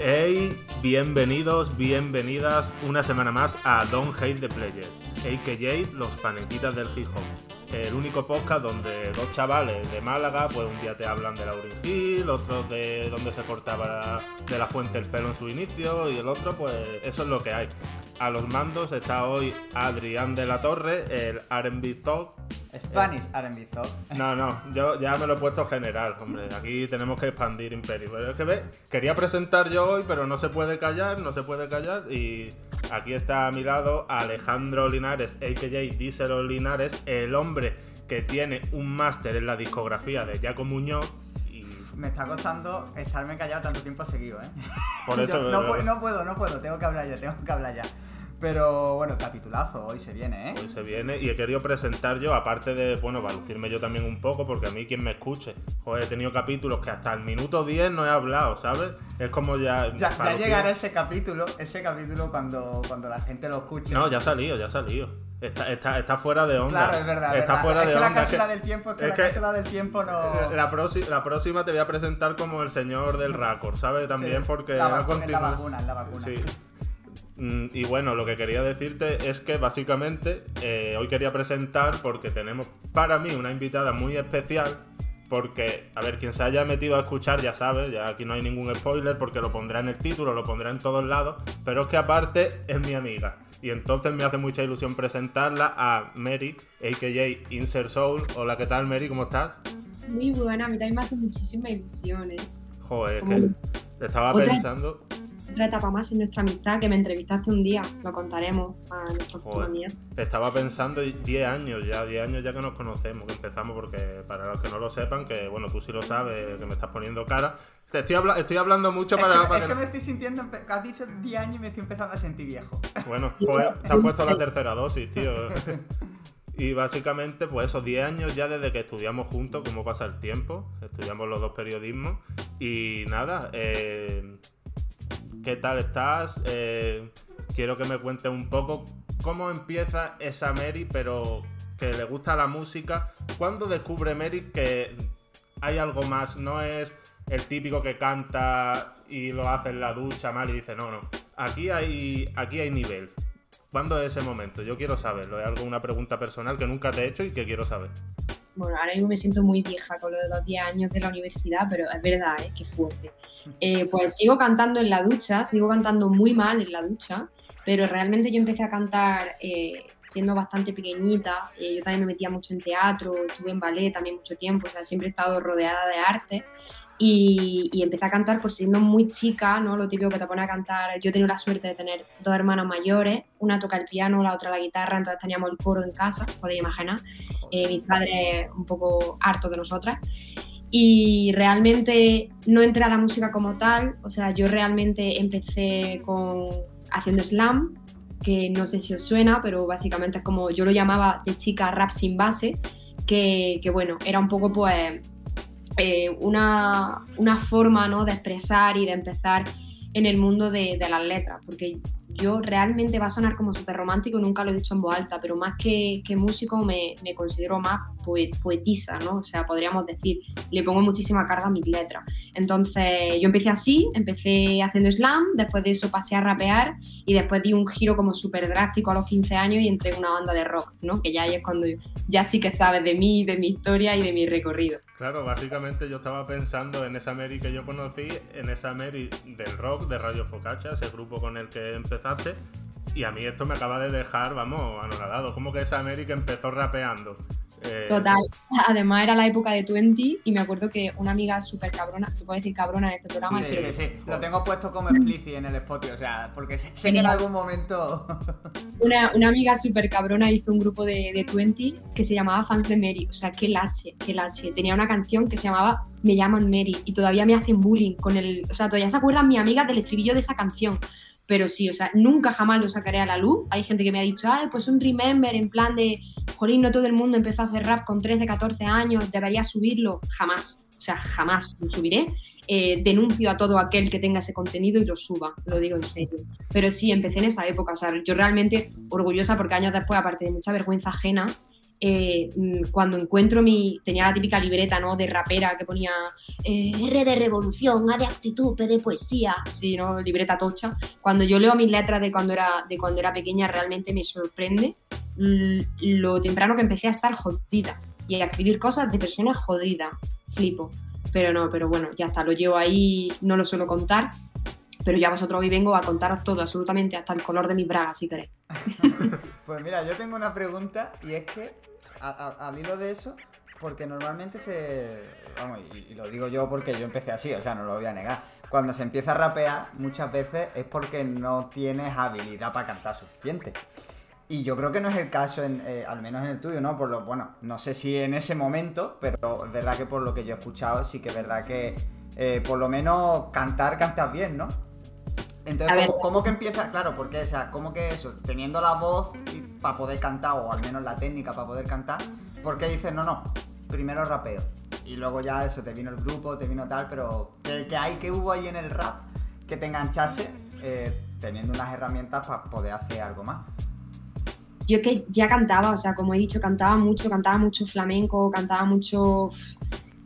Hey, bienvenidos, bienvenidas una semana más a Don't Hate the Player, a.k.a. los panequitas del hip el único podcast donde dos chavales de Málaga, pues un día te hablan de Lauryn Hill, otro de donde se cortaba de la fuente el pelo en su inicio, y el otro, pues eso es lo que hay. A los mandos está hoy Adrián de la Torre, el RB Thought. Spanish RB Thought. No, no, yo ya me lo he puesto general, hombre. Aquí tenemos que expandir Imperio. Pero es que ve, quería presentar yo hoy, pero no se puede callar, no se puede callar. Y aquí está a mi lado Alejandro Linares, a.k.a. Díselo Linares, el hombre que tiene un máster en la discografía de Jaco Muñoz me está costando estarme callado tanto tiempo seguido, ¿eh? Por eso. no, no, puedo, no puedo, tengo que hablar ya, tengo que hablar ya. Pero bueno, capitulazo, hoy se viene, ¿eh? Hoy se viene y he querido presentar yo, aparte de, bueno, lucirme yo también un poco, porque a mí quien me escuche, joder, he tenido capítulos que hasta el minuto 10 no he hablado, ¿sabes? Es como ya... Ya, llegará ese capítulo, ese capítulo cuando, cuando la gente lo escuche. No, ya ha salido, ya ha salido. Está, está, está, fuera de onda. Claro, es verdad. Está fuera es de que onda. La cápsula del tiempo, es que la cápsula del tiempo no. La, la, próxima te voy a presentar como el señor del récord, ¿sabes? También porque. La, vacuna, la vacuna, la vacuna. Sí. Mm, y bueno, lo que quería decirte es que básicamente eh, hoy quería presentar porque tenemos para mí una invitada muy especial. Porque, a ver, quien se haya metido a escuchar ya sabe, ya aquí no hay ningún spoiler porque lo pondrá en el título, lo pondrá en todos lados, pero es que aparte es mi amiga. Y entonces me hace mucha ilusión presentarla a Mary, a.k.a. Insert Soul. Hola, ¿qué tal, Mary? ¿Cómo estás? Muy buena, a mí también me hace muchísima ilusión, ¿eh? Joder, que estaba pensando otra etapa más en nuestra amistad, que me entrevistaste un día, lo contaremos a nuestros comunidad. Estaba pensando 10 años ya, 10 años ya que nos conocemos, que empezamos, porque para los que no lo sepan, que bueno, tú sí lo sabes, que me estás poniendo cara. Te estoy, estoy hablando mucho para. Es, que, es que, me estoy sintiendo. Has dicho 10 años y me estoy empezando a sentir viejo. Bueno, pues te has puesto la tercera dosis, tío. Y básicamente, pues esos 10 años ya desde que estudiamos juntos, cómo pasa el tiempo. Estudiamos los dos periodismos. Y nada, eh, ¿Qué tal estás? Eh, quiero que me cuentes un poco cómo empieza esa Mary, pero que le gusta la música. ¿Cuándo descubre Mary que hay algo más? No es el típico que canta y lo hace en la ducha mal y dice, no, no, aquí hay, aquí hay nivel. ¿Cuándo es ese momento? Yo quiero saberlo. Es algo, una pregunta personal que nunca te he hecho y que quiero saber bueno, ahora mismo me siento muy vieja con lo de los 10 años de la universidad, pero es verdad, ¿eh? qué fuerte. Eh, pues sigo cantando en la ducha, sigo cantando muy mal en la ducha, pero realmente yo empecé a cantar eh, siendo bastante pequeñita, eh, yo también me metía mucho en teatro, estuve en ballet también mucho tiempo, o sea, siempre he estado rodeada de arte y, empecé a cantar por siendo muy chica, ¿no? Lo típico que te pone a cantar. Yo he la suerte de tener dos hermanas mayores, una toca el piano, la otra la guitarra, entonces teníamos el coro en casa, podéis imaginar. Eh, mis padres un poco hartos de nosotras. Y realmente no entré a la música como tal, o sea, yo realmente empecé con haciendo slam, que no sé si os suena, pero básicamente es como yo lo llamaba de chica rap sin base, que, bueno, era un poco pues eh, una, forma ¿no? de expresar y de empezar en el mundo de, de las letras, porque yo realmente va a sonar como súper romántico, nunca lo he dicho en voz alta, pero más que, músico me, considero más poetisa, ¿no? O sea, podríamos decir, le pongo muchísima carga a mis letras. Entonces, yo empecé así, empecé haciendo slam, después de eso pasé a rapear y después di un giro como súper drástico a los 15 años y entré en una banda de rock, ¿no? Que ya es cuando ya sí que sabes de mí, de mi historia y de mi recorrido. Claro, básicamente yo estaba pensando en esa Mary que yo conocí, en esa Mary del rock, de Radio Focacha, ese grupo con el que empezaste, y a mí esto me acaba de dejar, vamos, anonadado. Como que esa Mary que empezó rapeando eh, Total. Además era la época de Twenty y me acuerdo que una amiga súper cabrona, se puede decir cabrona en este programa. Sí, sí, sí. Lo tengo puesto como explicit en el Spotify, o sea, porque sé, que en algún momento... una, amiga súper cabrona hizo un grupo de, de Twenty que se llamaba Fans de Mary, o sea, qué lache, qué lache. Tenía una canción que se llamaba Me llaman Mary y todavía me hacen bullying con el... O sea, todavía se acuerdan mi amiga del estribillo de esa canción pero sí, o sea, nunca jamás lo sacaré a la luz. Hay gente que me ha dicho, ay, pues un remember en plan de, jolín, no todo el mundo empezó a hacer rap con 13, 14 años, debería subirlo. Jamás, o sea, jamás lo subiré. Eh, denuncio a todo aquel que tenga ese contenido y lo suba, lo digo en serio. Pero sí, empecé en esa época, o sea, yo realmente orgullosa porque años después, aparte de mucha vergüenza ajena, eh, mm, cuando encuentro mi. tenía la típica libreta, ¿no? De rapera que ponía eh, R de revolución, A de actitud, P de poesía, sí, ¿no? Libreta tocha. Cuando yo leo mis letras de cuando era, de cuando era pequeña, realmente me sorprende lo temprano que empecé a estar jodida y a escribir cosas de personas jodidas. Flipo. Pero no, pero bueno, ya está, lo llevo ahí, no lo suelo contar, pero ya vosotros hoy vengo a contaros todo, absolutamente, hasta el color de mis bragas, si queréis. pues mira, yo tengo una pregunta y es que, al hilo de eso, porque normalmente se. Vamos, y, lo digo yo porque yo empecé así, o sea, no lo voy a negar. Cuando se empieza a rapear, muchas veces es porque no tienes habilidad para cantar suficiente. Y yo creo que no es el caso, en, eh, al menos en el tuyo, ¿no? Por lo, bueno, no sé si en ese momento, pero es verdad que por lo que yo he escuchado, sí que es verdad que eh, por lo menos cantar, cantas bien, ¿no? Entonces, ¿cómo, que empieza? Claro, porque, o sea, ¿cómo que eso? Teniendo la voz para poder cantar, o al menos la técnica para poder cantar, ¿por qué dices, no, no, primero rapeo? Y luego ya eso, te vino el grupo, te vino tal, pero ¿qué, hay, que hubo ahí en el rap que te enganchase eh, teniendo unas herramientas para poder hacer algo más? Yo que ya cantaba, o sea, como he dicho, cantaba mucho, cantaba mucho flamenco, cantaba mucho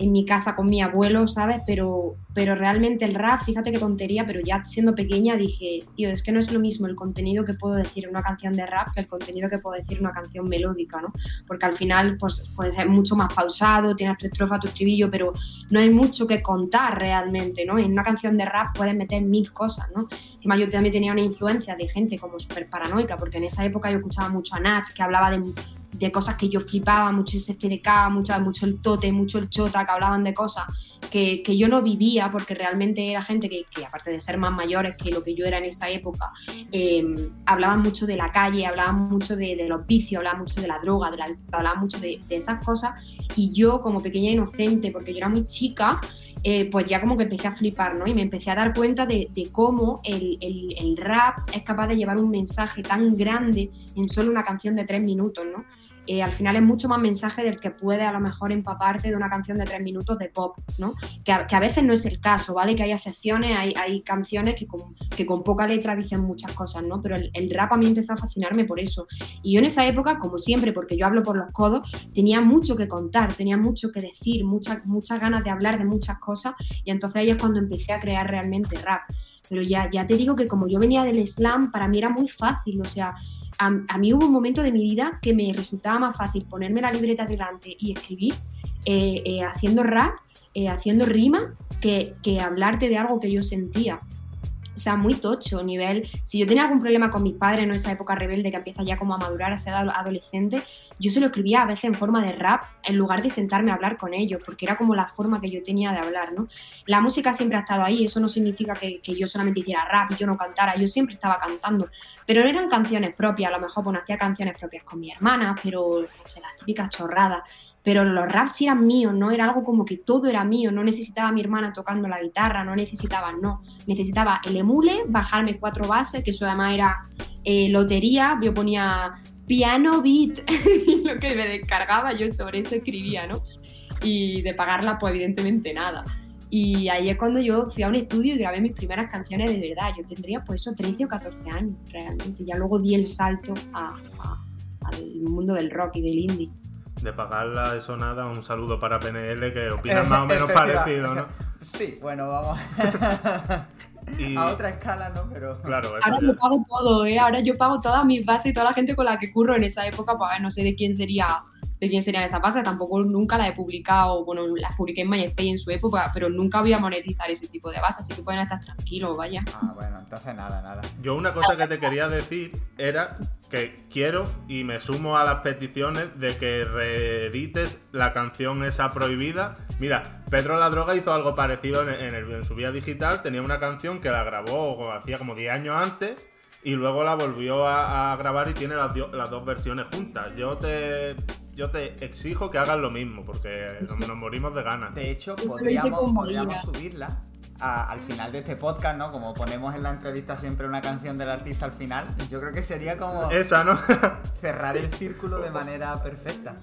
en mi casa con mi abuelo, ¿sabes? Pero, pero realmente el rap, fíjate qué tontería, pero ya siendo pequeña dije, tío, es que no es lo mismo el contenido que puedo decir en una canción de rap que el contenido que puedo decir en una canción melódica, ¿no? Porque al final, pues puede ser mucho más pausado, tienes tu estrofa, tu estribillo, pero no hay mucho que contar realmente, ¿no? En una canción de rap puedes meter mil cosas, ¿no? Encima yo también tenía una influencia de gente como súper paranoica, porque en esa época yo escuchaba mucho a Nach, que hablaba de de cosas que yo flipaba, mucho ese CDK, mucho, el tote, mucho el chota, que hablaban de cosas que, que yo no vivía porque realmente era gente que, que, aparte de ser más mayores que lo que yo era en esa época, em, hablaban mucho de la calle, hablaban mucho de, de, los vicios, hablaban mucho de la droga, de la, hablaban mucho de, de, esas cosas y yo como pequeña inocente, porque yo era muy chica, eh, pues ya como que empecé a flipar, ¿no? Y me empecé a dar cuenta de, de cómo el, el, el rap es capaz de llevar un mensaje tan grande en solo una canción de tres minutos, ¿no? Eh, al final es mucho más mensaje del que puede a lo mejor empaparte de una canción de tres minutos de pop, ¿no? Que a, veces no es el caso, ¿vale? Que hay excepciones, hay, hay canciones que con, que con, poca letra dicen muchas cosas, ¿no? Pero el, rap a mí empezó a fascinarme por eso. Y yo en esa época, como siempre, porque yo hablo por los codos, tenía mucho que contar, tenía mucho que decir, muchas muchas ganas de hablar de muchas cosas y entonces ahí es cuando empecé a crear realmente rap. Pero ya, ya te digo que como yo venía del slam, para mí era muy fácil, o sea, a, mí hubo un momento de mi vida que me resultaba más fácil ponerme la libreta delante y escribir eh, eh, haciendo rap, eh, haciendo rima, que, que hablarte de algo que yo sentía. O sea, muy tocho, nivel. Si yo tenía algún problema con mis padres en esa época rebelde que empieza ya como a madurar, a ser adolescente, yo se lo escribía a veces en forma de rap en lugar de sentarme a hablar con ellos, porque era como la forma que yo tenía de hablar, ¿no? La música siempre ha estado ahí, eso no significa que, yo solamente hiciera rap y yo no cantara, yo siempre estaba cantando, pero no eran canciones propias, a lo mejor pues hacía canciones propias con mi hermana, pero no sé, las típicas chorradas pero los raps eran míos, ¿no? Era algo como que todo era mío, no necesitaba a mi hermana tocando la guitarra, no necesitaba, no. Necesitaba el emule, bajarme cuatro bases, que eso además era eh, lotería, yo ponía piano beat, lo que me descargaba, yo sobre eso escribía, ¿no? Y de pagarla, pues evidentemente nada. Y ahí es cuando yo fui a un estudio y grabé mis primeras canciones de verdad. Yo tendría pues eso 13 o 14 años realmente. Ya luego di el salto al mundo del rock y del indie de pagarla eso nada, un saludo para PNL que opina más o menos parecido, ¿no? Sí, bueno, vamos. A otra escala, ¿no? Pero. Claro, Ahora yo pago todo, ¿eh? Ahora yo pago todas mis bases y toda la gente con la que curro en esa época, pues no sé de quién sería de quién serían esas bases, tampoco nunca las he publicado, bueno, las publiqué en MySpace en su época, pero nunca voy a monetizar ese tipo de bases, así que pueden estar tranquilos, vaya. Ah, bueno, entonces nada, nada. Yo una cosa que te quería decir era que quiero y me sumo a las peticiones de que reedites la canción esa prohibida. Mira, Pedro La Droga hizo algo parecido en, su vida digital, tenía una canción que la grabó hacía como 10 años antes y luego la volvió a, grabar y tiene las, las, dos versiones juntas. Yo te, yo te exijo que hagas lo mismo, porque nos, morimos de ganas. De hecho, podríamos, subirla al final de este podcast, ¿no? Como ponemos en la entrevista siempre una canción del artista al final, yo creo que sería como... Esa, ¿no? cerrar el círculo de manera perfecta.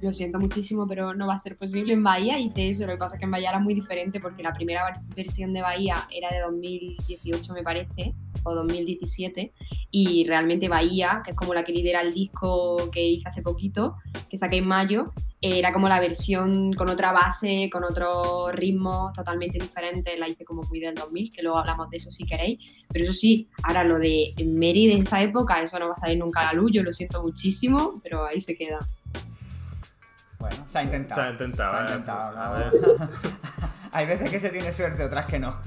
Lo siento muchísimo, pero no va a ser posible en Bahía y te eso. Lo que pasa es que en Bahía era muy diferente porque la primera versión de Bahía era de 2018, me parece, fue 2017, y realmente Bahía, que es como la que lidera el disco que hice hace poquito, que saqué en mayo, era como la versión con otra base, con otro ritmo totalmente diferente, la hice como muy del 2000, que luego hablamos de eso si queréis, pero eso sí, ahora lo de Mary de esa época, eso no va a salir nunca a la luz, yo lo siento muchísimo, pero ahí se queda. Bueno, se ha intentado. Se ha intentado. Se ha eh. intentado. Hay veces que se tiene suerte, otras que no.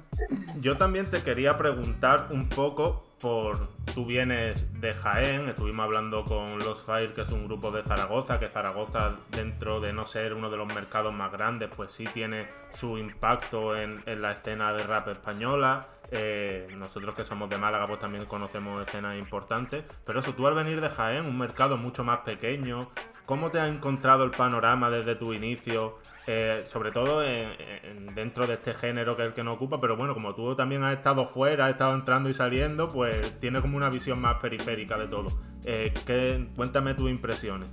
Yo también te quería preguntar un poco por... Tú vienes de Jaén, estuvimos hablando con Los Fire, que es un grupo de Zaragoza, que Zaragoza, dentro de no ser uno de los mercados más grandes, pues sí tiene su impacto en, en la escena de rap española. Eh, nosotros que somos de Málaga, pues también conocemos escenas importantes. Pero eso, tú al venir de Jaén, un mercado mucho más pequeño, ¿cómo te has encontrado el panorama desde tu inicio? Eh, sobre todo en- en- dentro de este género que es el que nos ocupa, pero bueno, como tú también has estado fuera, has estado entrando y saliendo, pues tienes como una visión más periférica de todo. Eh, ¿qué- cuéntame tus impresiones.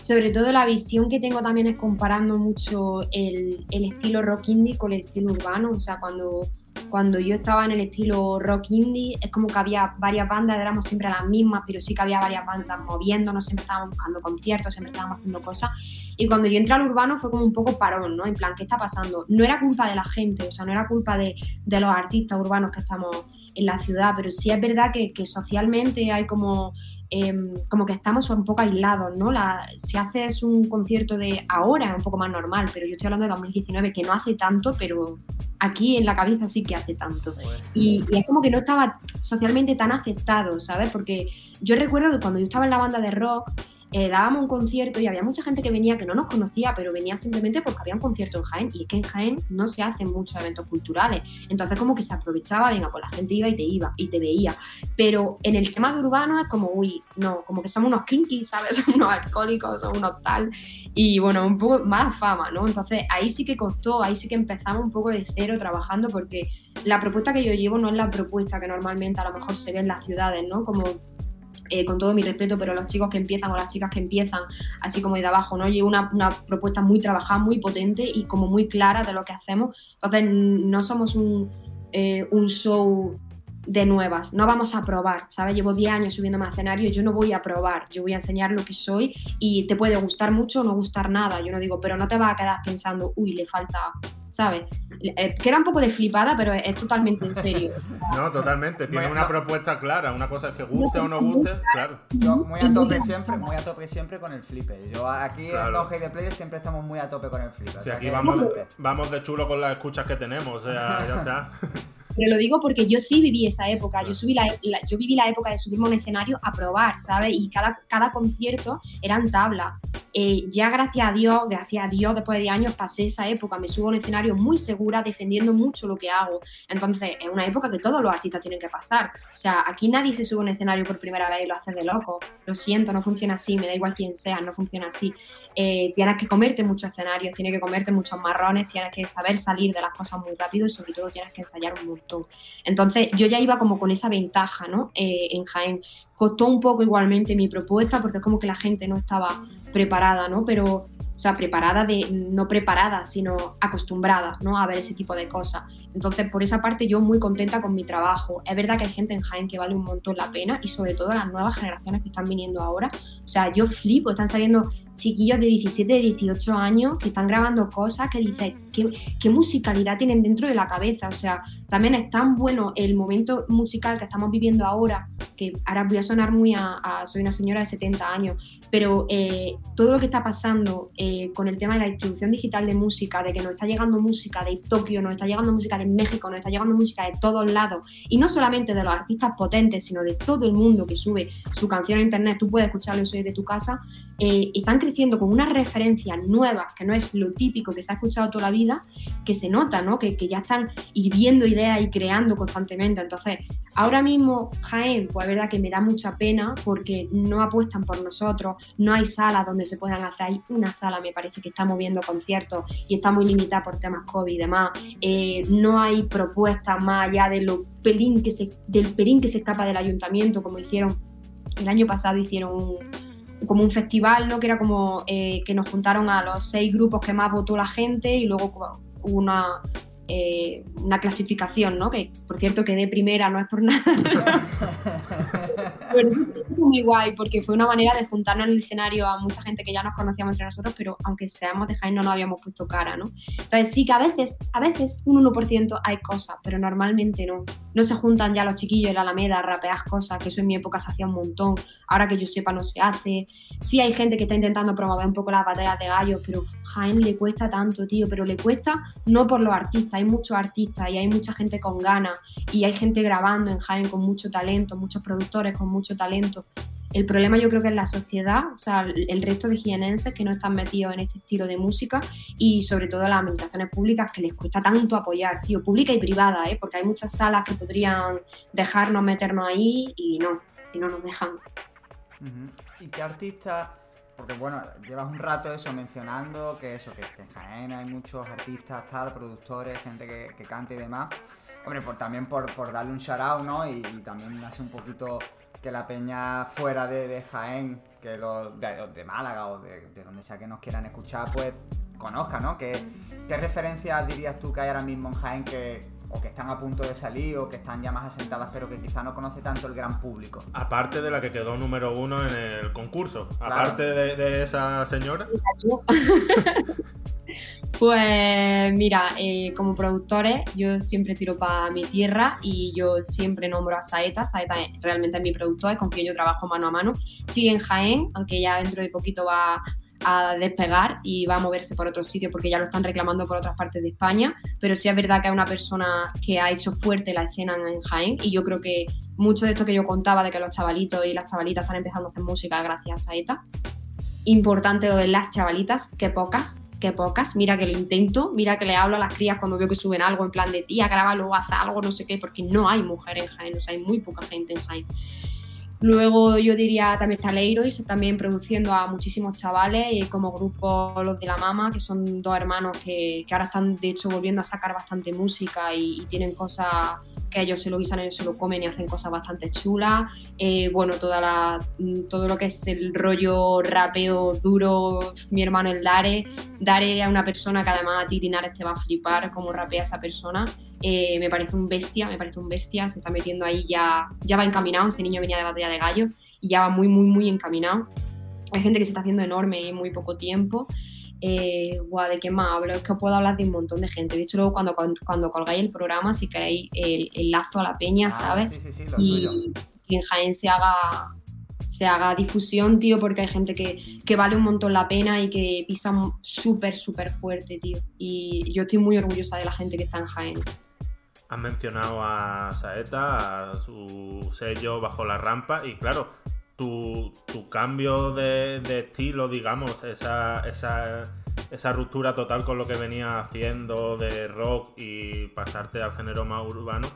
Sobre todo la visión que tengo también es comparando mucho el, el estilo rock indie con el estilo urbano. O sea, cuando, cuando yo estaba en el estilo rock indie, es como que había varias bandas, éramos siempre las mismas, pero sí que había varias bandas moviéndonos, siempre estábamos buscando conciertos, siempre estábamos haciendo cosas. Y cuando yo entré al urbano fue como un poco parón, ¿no? En plan, ¿qué está pasando? No era culpa de la gente, o sea, no era culpa de, de los artistas urbanos que estamos en la ciudad, pero sí es verdad que, que socialmente hay como em, como que estamos un poco aislados, ¿no? La, si haces un concierto de ahora es un poco más normal, pero yo estoy hablando de 2019, que no hace tanto, pero aquí en la cabeza sí que hace tanto. Y, y es como que no estaba socialmente tan aceptado, ¿sabes? Porque yo recuerdo que cuando yo estaba en la banda de rock, eh, dábamos un concierto y había mucha gente que venía que no nos conocía, pero venía simplemente porque había un concierto en Jaén y es que en Jaén no se hacen muchos eventos culturales. Entonces como que se aprovechaba, venga, pues la gente iba y te iba y te veía. Pero en el tema de urbano es como, uy, no, como que somos unos kinky, ¿sabes? Somos unos alcohólicos, somos unos tal. Y bueno, un poco mala fama, ¿no? Entonces ahí sí que costó, ahí sí que empezamos un poco de cero trabajando porque la propuesta que yo llevo no es la propuesta que normalmente a lo mejor se ve en las ciudades, ¿no? Como eh, con todo mi respeto, pero los chicos que empiezan o las chicas que empiezan, así como de abajo, ¿no? Llevo una, propuesta muy trabajada, muy potente y como muy clara de lo que hacemos. Entonces, no somos un, eh, un show de nuevas, no vamos a probar, ¿sabes? Llevo 10 años subiendo a escenario, yo no voy a probar, yo voy a enseñar lo que soy y te puede gustar mucho o no gustar nada, yo no digo, pero no te vas a quedar pensando, uy, le falta, ¿sabes? Eh, queda un poco de flipada, pero es, es totalmente en serio. o No, totalmente. Tiene Bueno, una no. propuesta clara. Una cosa es que guste o no guste, claro. Yo muy a tope siempre, muy a tope siempre con el flipper. Yo aquí Claro. en los the Players siempre estamos muy a tope con el flipper. o Si sea aquí vamos de, vamos de chulo con las escuchas que tenemos, o sea, ya está. Pero lo digo porque yo sí viví esa época, yo, subí la, la- yo viví la época de subirme a un escenario a probar, ¿sabes? Y cada, cada concierto eran tablas. Eh, ya gracias a Dios, gracias a Dios, después de años pasé esa época, me subo a un escenario muy segura, defendiendo mucho lo que hago. Entonces, es una época que todos los artistas tienen que pasar. O sea, aquí nadie se sube a un escenario por primera vez y lo hace de loco. Lo siento, no funciona así, me da igual quién sea, no funciona así. Eh, tienes que comerte muchos escenarios, tienes que comerte muchos marrones, tienes que saber salir de las cosas muy rápido y sobre todo tienes que ensayar un montón. Entonces yo ya iba como con esa ventaja, ¿no? Eh, en Jaén. Costó un poco igualmente mi propuesta porque es como que la gente no estaba preparada, ¿no? Pero, o sea, preparada de, no preparada, sino acostumbrada, ¿no? A ver ese tipo de cosas. Entonces, por esa parte yo muy contenta con mi trabajo. Es verdad que hay gente en Jaén que vale un montón la pena y sobre todo las nuevas generaciones que están viniendo ahora. O sea, yo flipo, están saliendo chiquillos de 17, de 18 años que están grabando cosas que dices, ¿qué, qué musicalidad tienen dentro de la cabeza? O sea, también es tan bueno el momento musical que estamos viviendo ahora, que ahora voy a sonar muy a, a- soy una señora de 70 años, pero eh, todo lo que está pasando eh, con el tema de la distribución digital de música, de que nos está llegando música de Tokio, nos está llegando música de México, nos está llegando música de todos lados, y no solamente de los artistas potentes, sino de todo el mundo que sube su canción a internet, tú puedes escucharlo eso desde tu casa, eh, están creciendo con unas referencias nuevas, que no es lo típico que se ha escuchado toda la vida, que se nota, ¿no? Que, que ya están hirviendo ideas y creando constantemente. Entonces, ahora mismo Jaén, pues es verdad que me da mucha pena porque no apuestan por nosotros, no hay salas donde se puedan hacer, hay una sala me parece que está moviendo conciertos y está muy limitada por temas COVID y demás, Eh, no hay propuestas más allá de lo pelín que se, del pelín que se escapa del ayuntamiento, como hicieron el año pasado, hicieron un, como un festival, ¿no? Que era como eh, que nos juntaron a los seis grupos que más votó la gente y luego una, eh, una clasificación, ¿no? Que por cierto quedé primera, no es por nada. pero eso fue muy guay porque fue una manera de juntarnos en el escenario a mucha gente que ya nos conocíamos entre nosotros, pero aunque seamos de Jaén no nos habíamos puesto cara, ¿no? Entonces sí que a veces, a veces un 1% hay cosas, pero normalmente no. No se juntan ya los chiquillos en la Alameda a rapear cosas, que eso en mi época se hacía un montón, ahora que yo sepa no se hace. Sí hay gente que está intentando promover un poco las batallas de gallos, pero Jaén le cuesta tanto, tío, pero le cuesta no por los artistas, hay muchos artistas y hay mucha gente con ganas y hay gente grabando en Jaén con mucho talento, muchos productores con mucho talento. El problema yo creo que es la sociedad, o sea, el resto de jienenses que no están metidos en este estilo de música y sobre todo las administraciones públicas que les cuesta tanto apoyar, tío, pública y privada, ¿eh? porque hay muchas salas que podrían dejarnos meternos ahí y no, y no nos dejan. ¿Y qué artistas porque bueno, llevas un rato eso mencionando que eso, que, en Jaén hay muchos artistas, tal, productores, gente que, canta y demás. Hombre, por, también por, darle un shout out, ¿no? Y, también hace un poquito que la peña fuera de, Jaén, que los de, Málaga o de, donde sea que nos quieran escuchar, pues conozca, ¿no? ¿Qué, ¿Qué referencias dirías tú que hay ahora mismo en Jaén que, o que están a punto de salir o que están ya más asentadas pero que quizá no conoce tanto el gran público. Aparte de la que quedó número uno en el concurso, aparte de, esa señora. Pues mira, eh, como productores yo siempre tiro para mi tierra y yo siempre nombro a Saeta. Saeta realmente es mi productor, es con quien yo trabajo mano a mano. Sigue en Jaén, aunque ya dentro de poquito va a despegar y va a moverse por otro sitio porque ya lo están reclamando por otras partes de España, pero sí es verdad que es una persona que ha hecho fuerte la escena en Jaén y yo creo que mucho de esto que yo contaba de que los chavalitos y las chavalitas están empezando a hacer música gracias a ETA. Importante lo de las chavalitas, que pocas, que pocas. Mira que lo intento, mira que le hablo a las crías cuando veo que suben algo en plan de tía, grábalo, haz algo, no sé qué, porque no hay mujer en Jaén, o sea, hay muy poca gente en Jaén. Luego yo diría también está Leiroy, también produciendo a muchísimos chavales y como grupo Los de la Mama, que son dos hermanos que, ahora están de hecho volviendo a sacar bastante música y, tienen cosas que ellos se lo guisan, ellos se lo comen y hacen cosas bastante chulas. Eh, bueno, toda la, todo lo que es el rollo rapeo duro, mi hermano el Dare. Dare a una persona que además a ti Tinares te va a flipar cómo rapea esa persona. Eh, me parece un bestia, me parece un bestia, se está metiendo ahí, ya, ya va encaminado, ese niño venía de batalla de gallo y ya va muy, muy, muy encaminado. Hay gente que se está haciendo enorme en muy poco tiempo. Eh, ¿De qué más hablo? Es que os puedo hablar de un montón de gente. De hecho, luego cuando, cuando, colgáis el programa, si queréis el, lazo a la peña, ah, ¿sabes? Sí, sí, sí, y, y, en Jaén se haga, se haga difusión, tío, porque hay gente que, que vale un montón la pena y que pisa súper, súper fuerte, tío. Y yo estoy muy orgullosa de la gente que está en Jaén. Has mencionado a Saeta, a su sello bajo la rampa, y claro, tu, cambio de, estilo, digamos, esa, esa, ruptura total con lo que venía haciendo de rock y pasarte al género más urbano,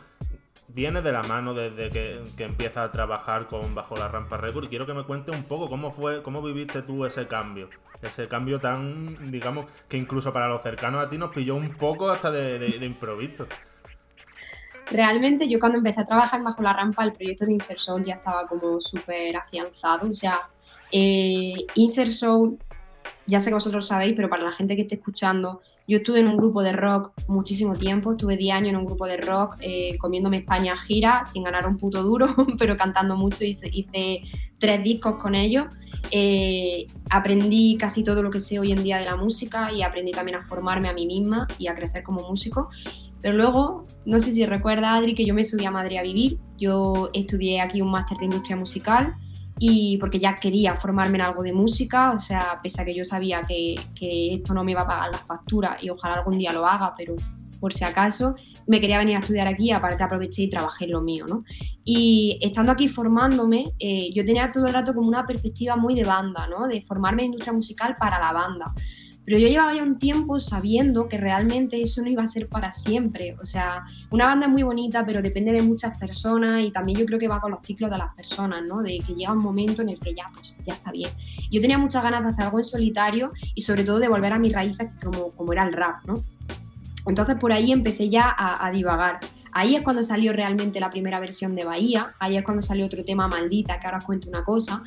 viene de la mano desde que, que empiezas a trabajar con Bajo la Rampa Record y quiero que me cuentes un poco cómo fue, cómo viviste tú ese cambio. Ese cambio tan, digamos, que incluso para los cercanos a ti nos pilló un poco hasta de improviso. Realmente yo cuando empecé a trabajar bajo la rampa, el proyecto de Insert Soul ya estaba como súper afianzado. O sea, eh, Insert Soul, ya sé que vosotros sabéis, pero para la gente que esté escuchando, yo estuve en un grupo de rock muchísimo tiempo, estuve 10 años en un grupo de rock eh, comiéndome España gira, sin ganar un puto duro, pero cantando mucho, hice, hice tres discos con ellos. Eh, aprendí casi todo lo que sé hoy en día de la música y aprendí también a formarme a mí misma y a crecer como músico. Pero luego, no sé si recuerda Adri que yo me subí a Madrid a vivir, yo estudié aquí un máster de industria musical y porque ya quería formarme en algo de música, o sea, pese a que yo sabía que, que esto no me iba a pagar las facturas y ojalá algún día lo haga, pero por si acaso, me quería venir a estudiar aquí aparte aproveché y trabajé en lo mío, ¿no? Y estando aquí formándome, eh, yo tenía todo el rato como una perspectiva muy de banda, ¿no? De formarme en industria musical para la banda. Pero yo llevaba ya un tiempo sabiendo que realmente eso no iba a ser para siempre. O sea, una banda es muy bonita, pero depende de muchas personas y también yo creo que va con los ciclos de las personas, ¿no? De que llega un momento en el que ya, pues, ya está bien. Yo tenía muchas ganas de hacer algo en solitario y sobre todo de volver a mis raíces como, como era el rap, ¿no? Entonces por ahí empecé ya a, a divagar. Ahí es cuando salió realmente la primera versión de Bahía, ahí es cuando salió otro tema maldita, que ahora os cuento una cosa.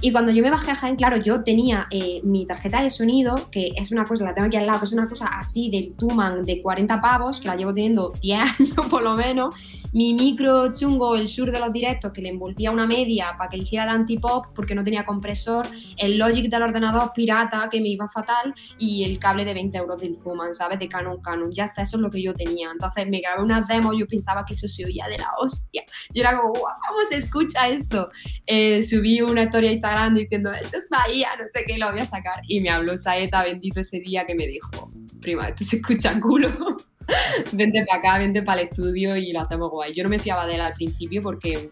Y cuando yo me bajé a Jaén, claro, yo tenía eh, mi tarjeta de sonido, que es una cosa, la tengo aquí al lado, que es una cosa así del Tuman de 40 pavos, que la llevo teniendo 10 años por lo menos, mi micro chungo, el sur de los directos, que le envolvía una media para que hiciera de antipop porque no tenía compresor, el Logic del ordenador pirata que me iba fatal y el cable de 20 euros del Zuman, ¿sabes? De Canon Canon. Ya está, eso es lo que yo tenía. Entonces me grabé unas demos, yo pensaba que eso se oía de la hostia. Yo era como, ¿cómo se escucha esto? Eh, subí una historia a Instagram diciendo, esto es Bahía, no sé qué, lo voy a sacar. Y me habló Saeta, bendito ese día, que me dijo, prima, esto se escucha culo. vente para acá, vente para el estudio y lo hacemos guay. Yo no me fiaba de él al principio porque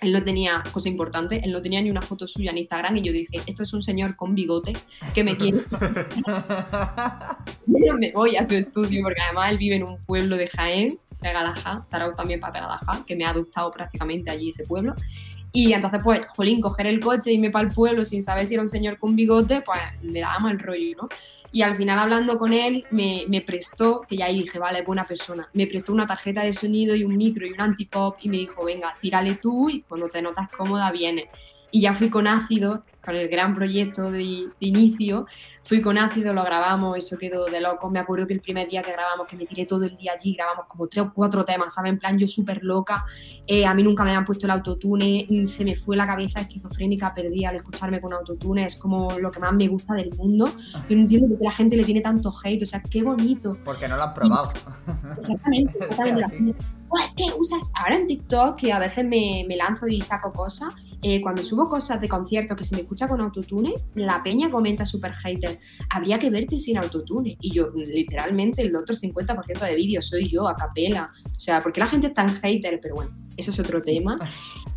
él no tenía, cosa importante, él no tenía ni una foto suya en Instagram y yo dije, esto es un señor con bigote que me quiere me voy a su estudio porque además él vive en un pueblo de Jaén, Pegalajá, Sarau también para Pegalajá, que me ha adoptado prácticamente allí ese pueblo. Y entonces, pues, jolín, coger el coche y irme para el pueblo sin saber si era un señor con bigote, pues le daba mal rollo, ¿no? Y al final hablando con él me, me, prestó, que ya ahí dije, vale, buena persona, me prestó una tarjeta de sonido y un micro y un antipop y me dijo, venga, tírale tú y cuando te notas cómoda viene. Y ya fui con ácido, con el gran proyecto de inicio, Fui con ácido, lo grabamos, eso quedó de loco. Me acuerdo que el primer día que grabamos, que me tiré todo el día allí, grabamos como tres o cuatro temas, ¿sabes? En plan, yo súper loca. Eh, a mí nunca me habían puesto el autotune, mm, se me fue la cabeza esquizofrénica, perdí al escucharme con autotune. Es como lo que más me gusta del mundo. Yo no entiendo por qué la gente le tiene tanto hate, o sea, qué bonito. Porque no lo han probado. Exactamente, exactamente. es que usas ahora en TikTok, que a veces me, me lanzo y saco cosas, eh, cuando subo cosas de concierto que se me escucha con autotune, la peña comenta super hater, habría que verte sin autotune. Y yo, literalmente, el otro 50% de vídeos soy yo, a capela. O sea, porque la gente es tan hater? Pero bueno, eso es otro tema.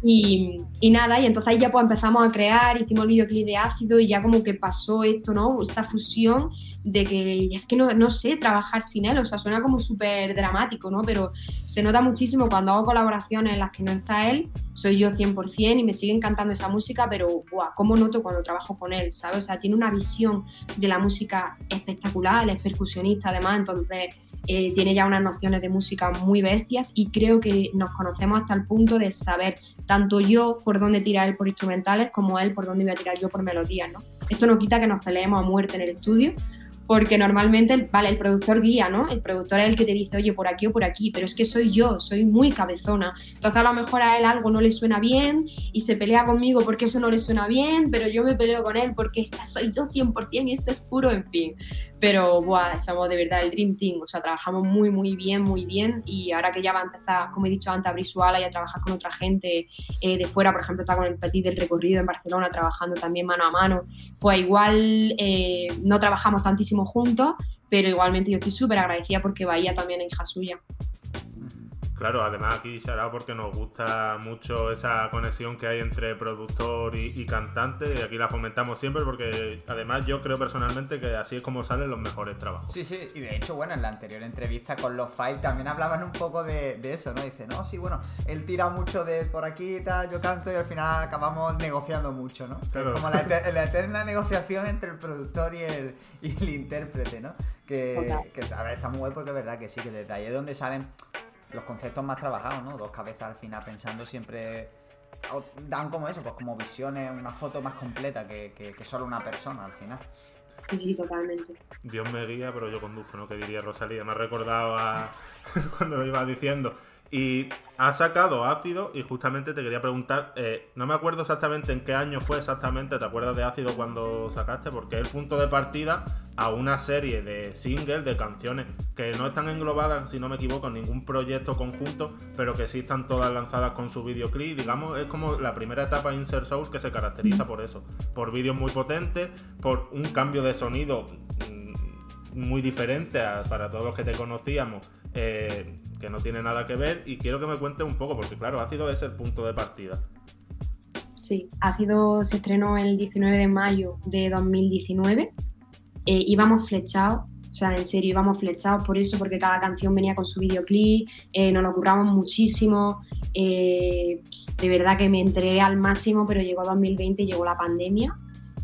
Y, y, nada, y entonces ahí ya pues empezamos a crear, hicimos el videoclip de ácido y ya como que pasó esto, ¿no? Esta fusión de que es que no, no sé trabajar sin él, o sea, suena como súper dramático, ¿no? Pero se nota muchísimo cuando hago colaboraciones en las que no está él, soy yo 100% y me sigue encantando esa música, pero ¡buah! ¿Cómo noto cuando trabajo con él, ¿sabes? O sea, tiene una visión de la música espectacular, es percusionista además, entonces eh, tiene ya unas nociones de música muy bestias y creo que nos conocemos hasta el punto de saber tanto yo por dónde tirar él por instrumentales como él por dónde voy a tirar yo por melodías, ¿no? Esto no quita que nos peleemos a muerte en el estudio, porque normalmente, vale, el productor guía, ¿no? El productor es el que te dice, oye, por aquí o por aquí, pero es que soy yo, soy muy cabezona. Entonces a lo mejor a él algo no le suena bien y se pelea conmigo porque eso no le suena bien, pero yo me peleo con él porque esta soy yo 100% y esto es puro, en fin. Pero, buah, somos de verdad el Dream Team, o sea, trabajamos muy, muy bien, muy bien y ahora que ya va a empezar, como he dicho antes, a abrir su ala y a trabajar con otra gente eh, de fuera, por ejemplo, está con el Petit del recorrido en Barcelona, trabajando también mano a mano, pues igual eh, no trabajamos tantísimo juntos, pero igualmente yo estoy súper agradecida porque Bahía también es hija suya. Claro, además aquí será porque nos gusta mucho esa conexión que hay entre productor y, cantante y aquí la fomentamos siempre porque además yo creo personalmente que así es como salen los mejores trabajos. Sí, sí, y de hecho, bueno, en la anterior entrevista con los Five también hablaban un poco de, eso, ¿no? Dice, no, sí, bueno, él tira mucho de por aquí y tal, yo canto y al final acabamos negociando mucho, ¿no? Es como la, eterna negociación entre el productor y el, y el intérprete, ¿no? Que, que, a ver, está muy bueno porque es verdad que sí, que desde ahí es donde salen los conceptos más trabajados, ¿no? Dos cabezas al final pensando siempre dan como eso, pues como visiones, una foto más completa que, que, solo una persona al final. Sí, totalmente. Dios me guía, pero yo conduzco, ¿no? Que diría Rosalía. Me ha recordado a cuando lo iba diciendo. Y ha sacado ácido y justamente te quería preguntar, eh, no me acuerdo exactamente en qué año fue exactamente, ¿te acuerdas de ácido cuando sacaste? Porque es el punto de partida a una serie de singles, de canciones que no están englobadas, si no me equivoco, en ningún proyecto conjunto, pero que sí están todas lanzadas con su videoclip. Digamos, es como la primera etapa de Insert Soul que se caracteriza por eso, por vídeos muy potentes, por un cambio de sonido mm, muy diferente para todos los que te conocíamos. Eh, que no tiene nada que ver y quiero que me cuente un poco, porque claro, Ácido es el punto de partida. Sí, Ácido se estrenó el 19 de mayo de 2019. Eh, íbamos flechados, o sea, en serio, íbamos flechados por eso, porque cada canción venía con su videoclip, eh, nos lo curramos muchísimo. Eh, de verdad que me entregué al máximo, pero llegó 2020 y llegó la pandemia.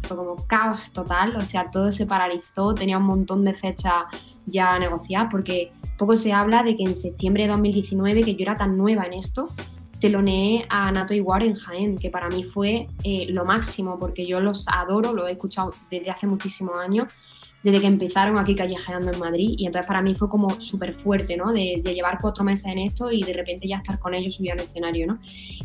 Fue como caos total, o sea, todo se paralizó, tenía un montón de fechas ya negociadas, porque poco se habla de que en septiembre de 2019, que yo era tan nueva en esto, teloneé a Nato Iguar en que para mí fue eh, lo máximo, porque yo los adoro, lo he escuchado desde hace muchísimos años, desde que empezaron aquí callejeando en Madrid, y entonces para mí fue como súper fuerte, ¿no? De, llevar cuatro meses en esto y de repente ya estar con ellos subir al escenario, ¿no?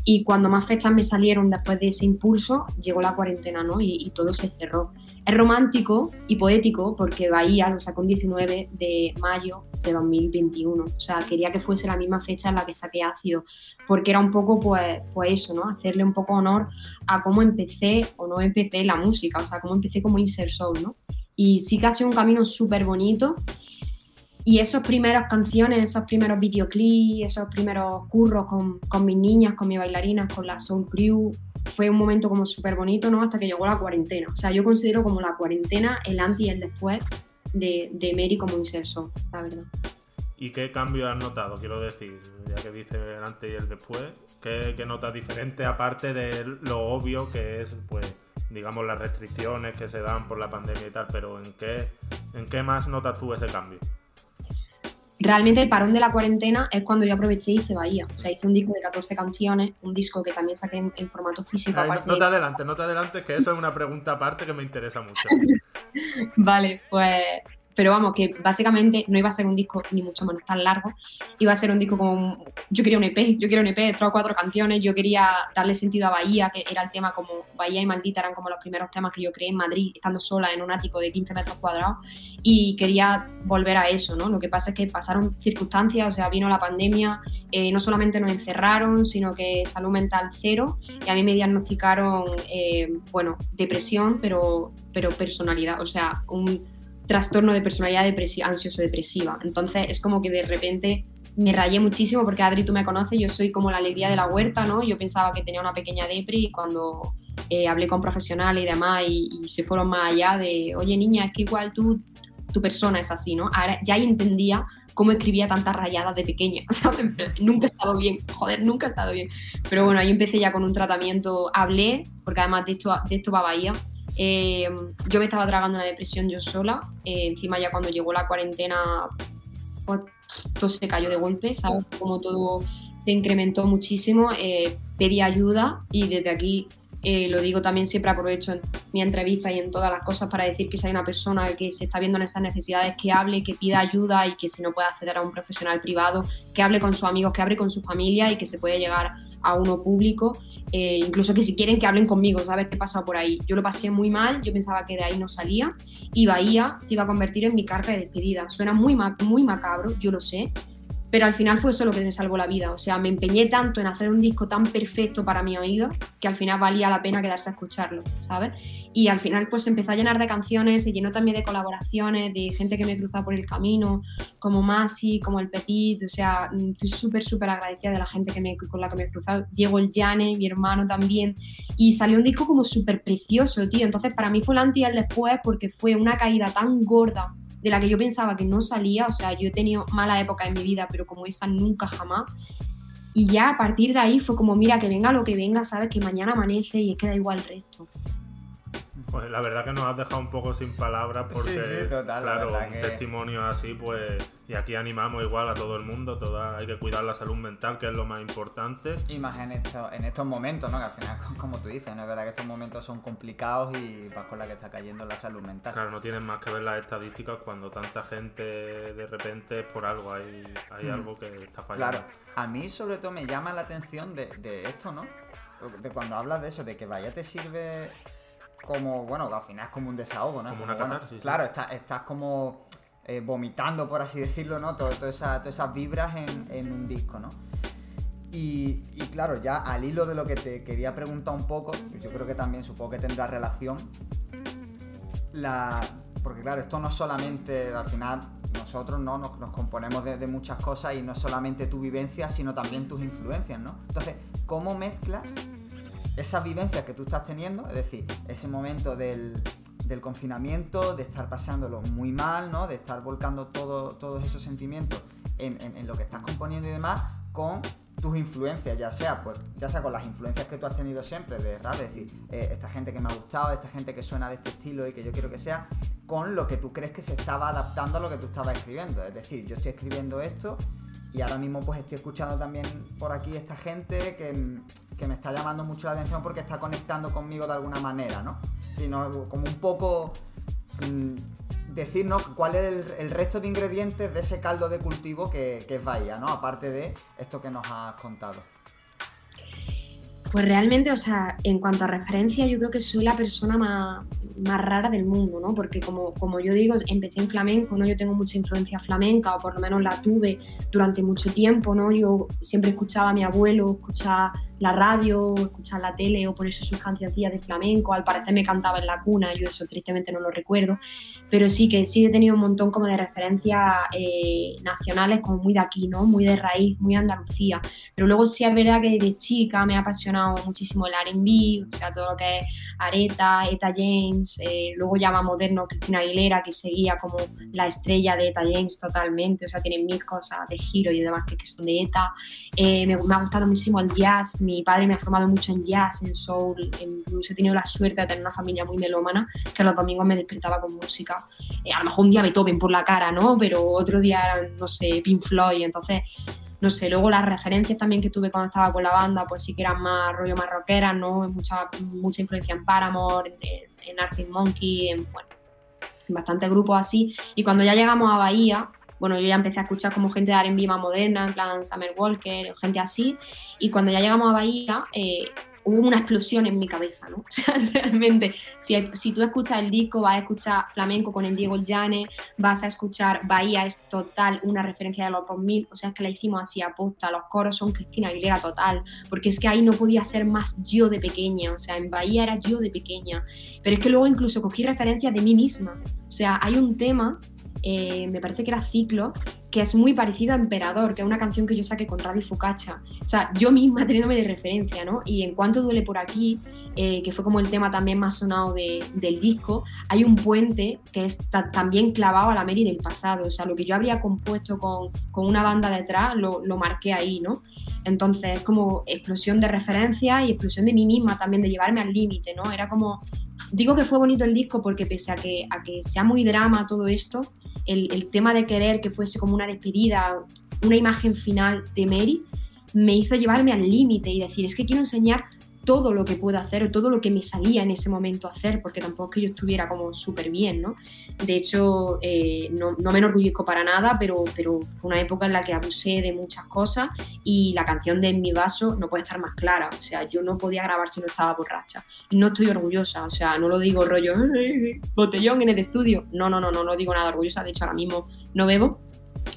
Y cuando más fechas me salieron después de ese impulso, llegó la cuarentena, ¿no? Y, y todo se cerró. Es romántico y poético porque Bahía lo sacó el 19 de mayo de 2021. O sea, quería que fuese la misma fecha en la que saqué Ácido, porque era un poco, pues, pues eso, ¿no? Hacerle un poco honor a cómo empecé o no empecé la música, o sea, cómo empecé como Insert Soul, ¿no? Y sí que ha sido un camino súper bonito. Y esas primeras canciones, esos primeros videoclips, esos primeros curros con, con mis niñas, con mis bailarinas, con la Soul Crew, fue un momento como súper bonito, ¿no? Hasta que llegó la cuarentena. O sea, yo considero como la cuarentena el antes y el después de, de Mary como inserso, la verdad. ¿Y qué cambio has notado? Quiero decir, ya que dice el antes y el después, ¿qué, qué notas diferente aparte de lo obvio que es, pues, digamos, las restricciones que se dan por la pandemia y tal, pero ¿en qué, en qué más notas tú ese cambio? Realmente el parón de la cuarentena es cuando yo aproveché y hice Bahía. O sea, hice un disco de 14 canciones, un disco que también saqué en, formato físico. no, no, te adelantes, no te adelantes, que eso es una pregunta aparte que me interesa mucho. vale, pues pero vamos, que básicamente no iba a ser un disco ni mucho menos tan largo, iba a ser un disco como, yo quería un EP, yo quería un EP de tres o cuatro canciones, yo quería darle sentido a Bahía, que era el tema como, Bahía y Maldita eran como los primeros temas que yo creé en Madrid, estando sola en un ático de 15 metros cuadrados, y quería volver a eso, ¿no? Lo que pasa es que pasaron circunstancias, o sea, vino la pandemia, eh, no solamente nos encerraron, sino que salud mental cero, y a mí me diagnosticaron, eh, bueno, depresión, pero, pero personalidad, o sea, un trastorno de personalidad ansioso-depresiva. Entonces es como que de repente me rayé muchísimo porque Adri, tú me conoces, yo soy como la alegría de la huerta, ¿no? Yo pensaba que tenía una pequeña depri y cuando eh, hablé con profesionales y demás y, se fueron más allá de, oye niña, es que igual tú, tu persona es así, ¿no? Ahora ya entendía cómo escribía tantas rayadas de pequeña, Nunca he estado bien, joder, nunca he estado bien. Pero bueno, ahí empecé ya con un tratamiento, hablé, porque además de esto, de esto va Bahía, eh, yo me estaba tragando una depresión yo sola. Eh, encima ya cuando llegó la cuarentena, pues, todo se cayó de golpe, ¿sabes? Como todo se incrementó muchísimo. Eh, pedí ayuda y desde aquí lo digo también, siempre aprovecho en mi entrevista y en todas las cosas para decir que si hay una persona que se está viendo en esas necesidades, que hable, que pida ayuda y que si no puede acceder a un profesional privado, que hable con sus amigos, que hable con su familia y que se puede llegar a uno público eh, incluso que si quieren que hablen conmigo, ¿sabes qué pasa por ahí? Yo lo pasé muy mal, yo pensaba que de ahí no salía y Bahía se iba a convertir en mi carta de despedida. Suena muy, muy macabro, yo lo sé, pero al final fue eso lo que me salvó la vida. O sea, me empeñé tanto en hacer un disco tan perfecto para mi oído que al final valía la pena quedarse a escucharlo, ¿sabes? Y al final pues empezó a llenar de canciones, se llenó también de colaboraciones, de gente que me cruza por el camino, como Masi, como El Petit, o sea, estoy súper, súper agradecida de la gente que me, con la que me he cruzado. Diego El Llane, mi hermano también. Y salió un disco como súper precioso, tío. Entonces para mí fue el antes después porque fue una caída tan gorda de la que yo pensaba que no salía, o sea, yo he tenido mala época en mi vida, pero como esa nunca jamás. Y ya a partir de ahí fue como, mira, que venga lo que venga, sabes que mañana amanece y es que da igual el resto. Pues la verdad que nos has dejado un poco sin palabras porque, claro, un testimonio así, pues, y aquí animamos igual a todo el mundo, toda, hay que cuidar la salud mental, que es lo más importante. Y más en, esto, en estos momentos, ¿no? Que al final, como tú dices, ¿no? es verdad que estos momentos son complicados y vas con la que está cayendo la salud mental. Claro, no tienen más que ver las estadísticas cuando tanta gente de repente por algo hay, hay mm. algo que está fallando. Claro, a mí sobre todo me llama la atención de, de esto, ¿no? De cuando hablas de eso, de que vaya te sirve como, bueno, al final es como un desahogo, ¿no? Como una catarsis. Claro, estás, estás como eh, vomitando, por así decirlo, ¿no? Todo, todas esas vibras en, un disco, ¿no? Y, claro, ya al hilo de lo que te quería preguntar un poco, yo creo que también supongo que tendrá relación, la, porque claro, esto no solamente, al final, nosotros ¿no? nos, componemos de, de, muchas cosas y no solamente tu vivencia, sino también tus influencias, ¿no? Entonces, ¿cómo mezclas esas vivencias que tú estás teniendo, es decir, ese momento del, confinamiento, de estar pasándolo muy mal, ¿no? De estar volcando todos esos sentimientos en, lo que estás componiendo y demás, con tus influencias, ya sea, pues, ya sea con las influencias que tú has tenido siempre de rap, es decir, eh, esta gente que me ha gustado, esta gente que suena de este estilo y que yo quiero que sea, con lo que tú crees que se estaba adaptando a lo que tú estabas escribiendo. Es decir, yo estoy escribiendo esto y ahora mismo pues estoy escuchando también por aquí esta gente que, que, me está llamando mucho la atención porque está conectando conmigo de alguna manera, ¿no? Sino como un poco mm, decirnos cuál es el, resto de ingredientes de ese caldo de cultivo que, que es Bahía, ¿no? Aparte de esto que nos has contado. Pues realmente, o sea, en cuanto a referencia, yo creo que soy la persona más, más rara del mundo, ¿no? Porque como, como yo digo, empecé en flamenco, ¿no? Yo tengo mucha influencia flamenca, o por lo menos la tuve durante mucho tiempo, ¿no? Yo siempre escuchaba a mi abuelo, escuchaba la radio, escuchar la tele o ponerse sus cancioncillas de flamenco. Al parecer me cantaba en la cuna, yo eso tristemente no lo recuerdo. Pero sí que sí he tenido un montón como de referencias eh, nacionales, como muy de aquí, ¿no? Muy de raíz, muy Andalucía. Pero luego sí es verdad que desde chica me ha apasionado muchísimo el R&B, o sea, todo lo que es Areta, Eta James, eh, luego ya más moderno Cristina Aguilera, que seguía como la estrella de Eta James totalmente, o sea, tiene mil cosas de giro y demás que, son de Eta. Eh, me, me ha gustado muchísimo el jazz, mi padre me ha formado mucho en jazz, en soul, incluso he tenido la suerte de tener una familia muy melómana que los domingos me despertaba con música. Eh, a lo mejor un día Beethoven por la cara, ¿no? Pero otro día no sé, Pink Floyd, entonces no sé, luego las referencias también que tuve cuando estaba con la banda, pues sí que eran más rollo más ¿no? Mucha, mucha influencia en Paramore, en, en Arctic Monkey, en, bueno, en bastantes grupos así. Y cuando ya llegamos a Bahía, bueno, yo ya empecé a escuchar como gente de R&B más moderna, en plan Summer Walker, gente así, y cuando ya llegamos a Bahía, eh, hubo una explosión en mi cabeza, ¿no? O sea, realmente, si, si, tú escuchas el disco, vas a escuchar flamenco con el Diego Llane, vas a escuchar Bahía, es total una referencia de los 2000, o sea, es que la hicimos así a los coros son Cristina Aguilera total, porque es que ahí no podía ser más yo de pequeña, o sea, en Bahía era yo de pequeña, pero es que luego incluso cogí referencias de mí misma, o sea, hay un tema eh, me parece que era Ciclo, que es muy parecido a Emperador, que es una canción que yo saqué con Ravi Fucacha. O sea, yo misma teniéndome de referencia, ¿no? Y en cuanto duele por aquí, eh, que fue como el tema también más sonado del disco, hay un puente que está también clavado a la Mary del pasado. O sea, lo que yo habría compuesto con, con una banda detrás, lo, lo, marqué ahí, ¿no? Entonces, es como explosión de referencia y explosión de mí misma también, de llevarme al límite, ¿no? Era como. Digo que fue bonito el disco porque pese a que, a que sea muy drama todo esto, el, tema de querer que fuese como una despedida, una imagen final de Mary, me hizo llevarme al límite y decir, es que quiero enseñar todo lo que puedo hacer o todo lo que me salía en ese momento hacer, porque tampoco es que yo estuviera como súper bien, ¿no? De hecho, eh, no, no, me enorgullezco para nada, pero, pero fue una época en la que abusé de muchas cosas y la canción de Mi Vaso no puede estar más clara, o sea, yo no podía grabar si no estaba borracha. No estoy orgullosa, o sea, no lo digo rollo, botellón en el estudio, no, no, no, no lo digo nada orgullosa, de hecho ahora mismo no bebo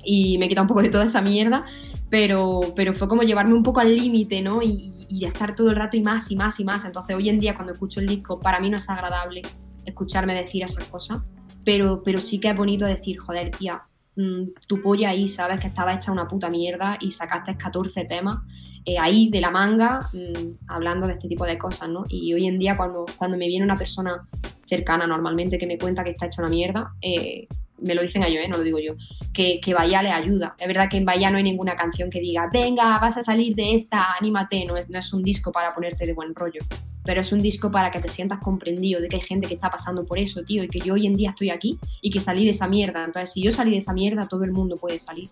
y me quita un poco de toda esa mierda, pero, pero fue como llevarme un poco al límite, ¿no? Y, y, estar todo el rato y más y más y más. Entonces hoy en día cuando escucho el disco, para mí no es agradable escucharme decir esas cosas, pero, pero sí que es bonito decir, joder, tía, mm, tu polla ahí, sabes que estaba hecha una puta mierda y sacaste 14 temas eh, ahí de la manga mm, hablando de este tipo de cosas, ¿no? Y hoy en día cuando, cuando me viene una persona cercana normalmente que me cuenta que está hecha una mierda, eh, me lo dicen a yo, ¿eh? no lo digo yo, que, que Bahía le ayuda. Es verdad que en Bahía no hay ninguna canción que diga, venga, vas a salir de esta, anímate, no es, no es un disco para ponerte de buen rollo, pero es un disco para que te sientas comprendido de que hay gente que está pasando por eso, tío, y que yo hoy en día estoy aquí y que salí de esa mierda. Entonces, si yo salí de esa mierda, todo el mundo puede salir.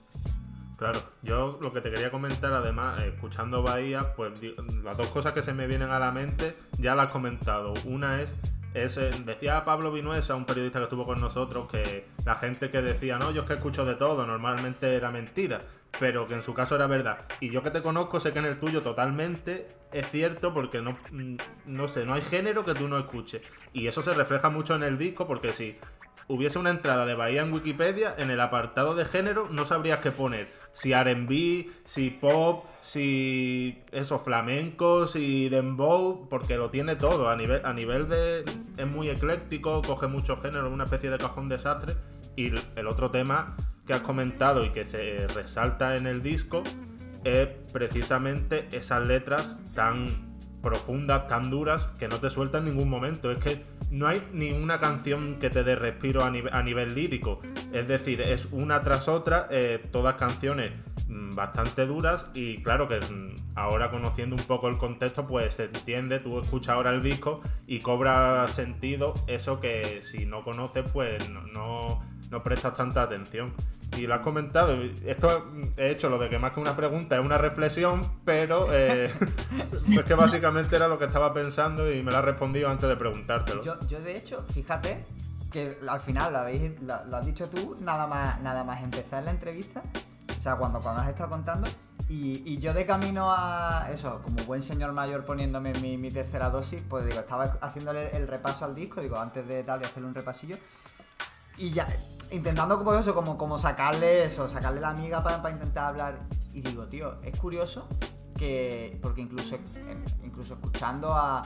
Claro, yo lo que te quería comentar, además, escuchando Bahía, pues las dos cosas que se me vienen a la mente ya las has comentado. Una es decía Pablo Vinuesa, un periodista que estuvo con nosotros, que la gente que decía, no, yo es que escucho de todo, normalmente era mentira, pero que en su caso era verdad. Y yo que te conozco, sé que en el tuyo totalmente es cierto porque no, mm, no sé, no hay género que tú no escuches. Y eso se refleja mucho en el disco porque si hubiese una entrada de Bahía en Wikipedia, en el apartado de género no sabrías qué poner. Si RB, si pop, si eso, flamenco, si dembow, porque lo tiene todo. A nivel, a nivel de. Es muy ecléctico, coge muchos géneros, una especie de cajón desastre. Y el otro tema que has comentado y que se resalta en el disco es precisamente esas letras tan profundas, tan duras, que no te sueltan en ningún momento. Es que no hay ni una canción que te dé respiro a, nivel lírico. Es decir, es una tras otra, eh, todas canciones mm, bastante duras y claro que mm, ahora conociendo un poco el contexto pues se entiende, tú escuchas ahora el disco y cobra sentido eso que si no conoces pues no, no, prestas tanta atención. Y lo has comentado. Esto he hecho lo de que más que una pregunta es una reflexión, pero eh, es que básicamente era lo que estaba pensando y me lo has respondido antes de preguntártelo. Yo, yo de hecho, fíjate que al final lo, habéis, lo, lo has dicho tú, nada más, nada más empezar la entrevista, o sea, cuando, cuando has estado contando, y, y yo de camino a eso, como buen señor mayor poniéndome mi, mi tercera dosis, pues digo, estaba haciéndole el repaso al disco, digo, antes de tal, de hacerle un repasillo, y ya, intentando como eso, como, como sacarle eso, sacarle la amiga para, intentar hablar, y digo, tío, es curioso que, porque incluso, incluso escuchando a,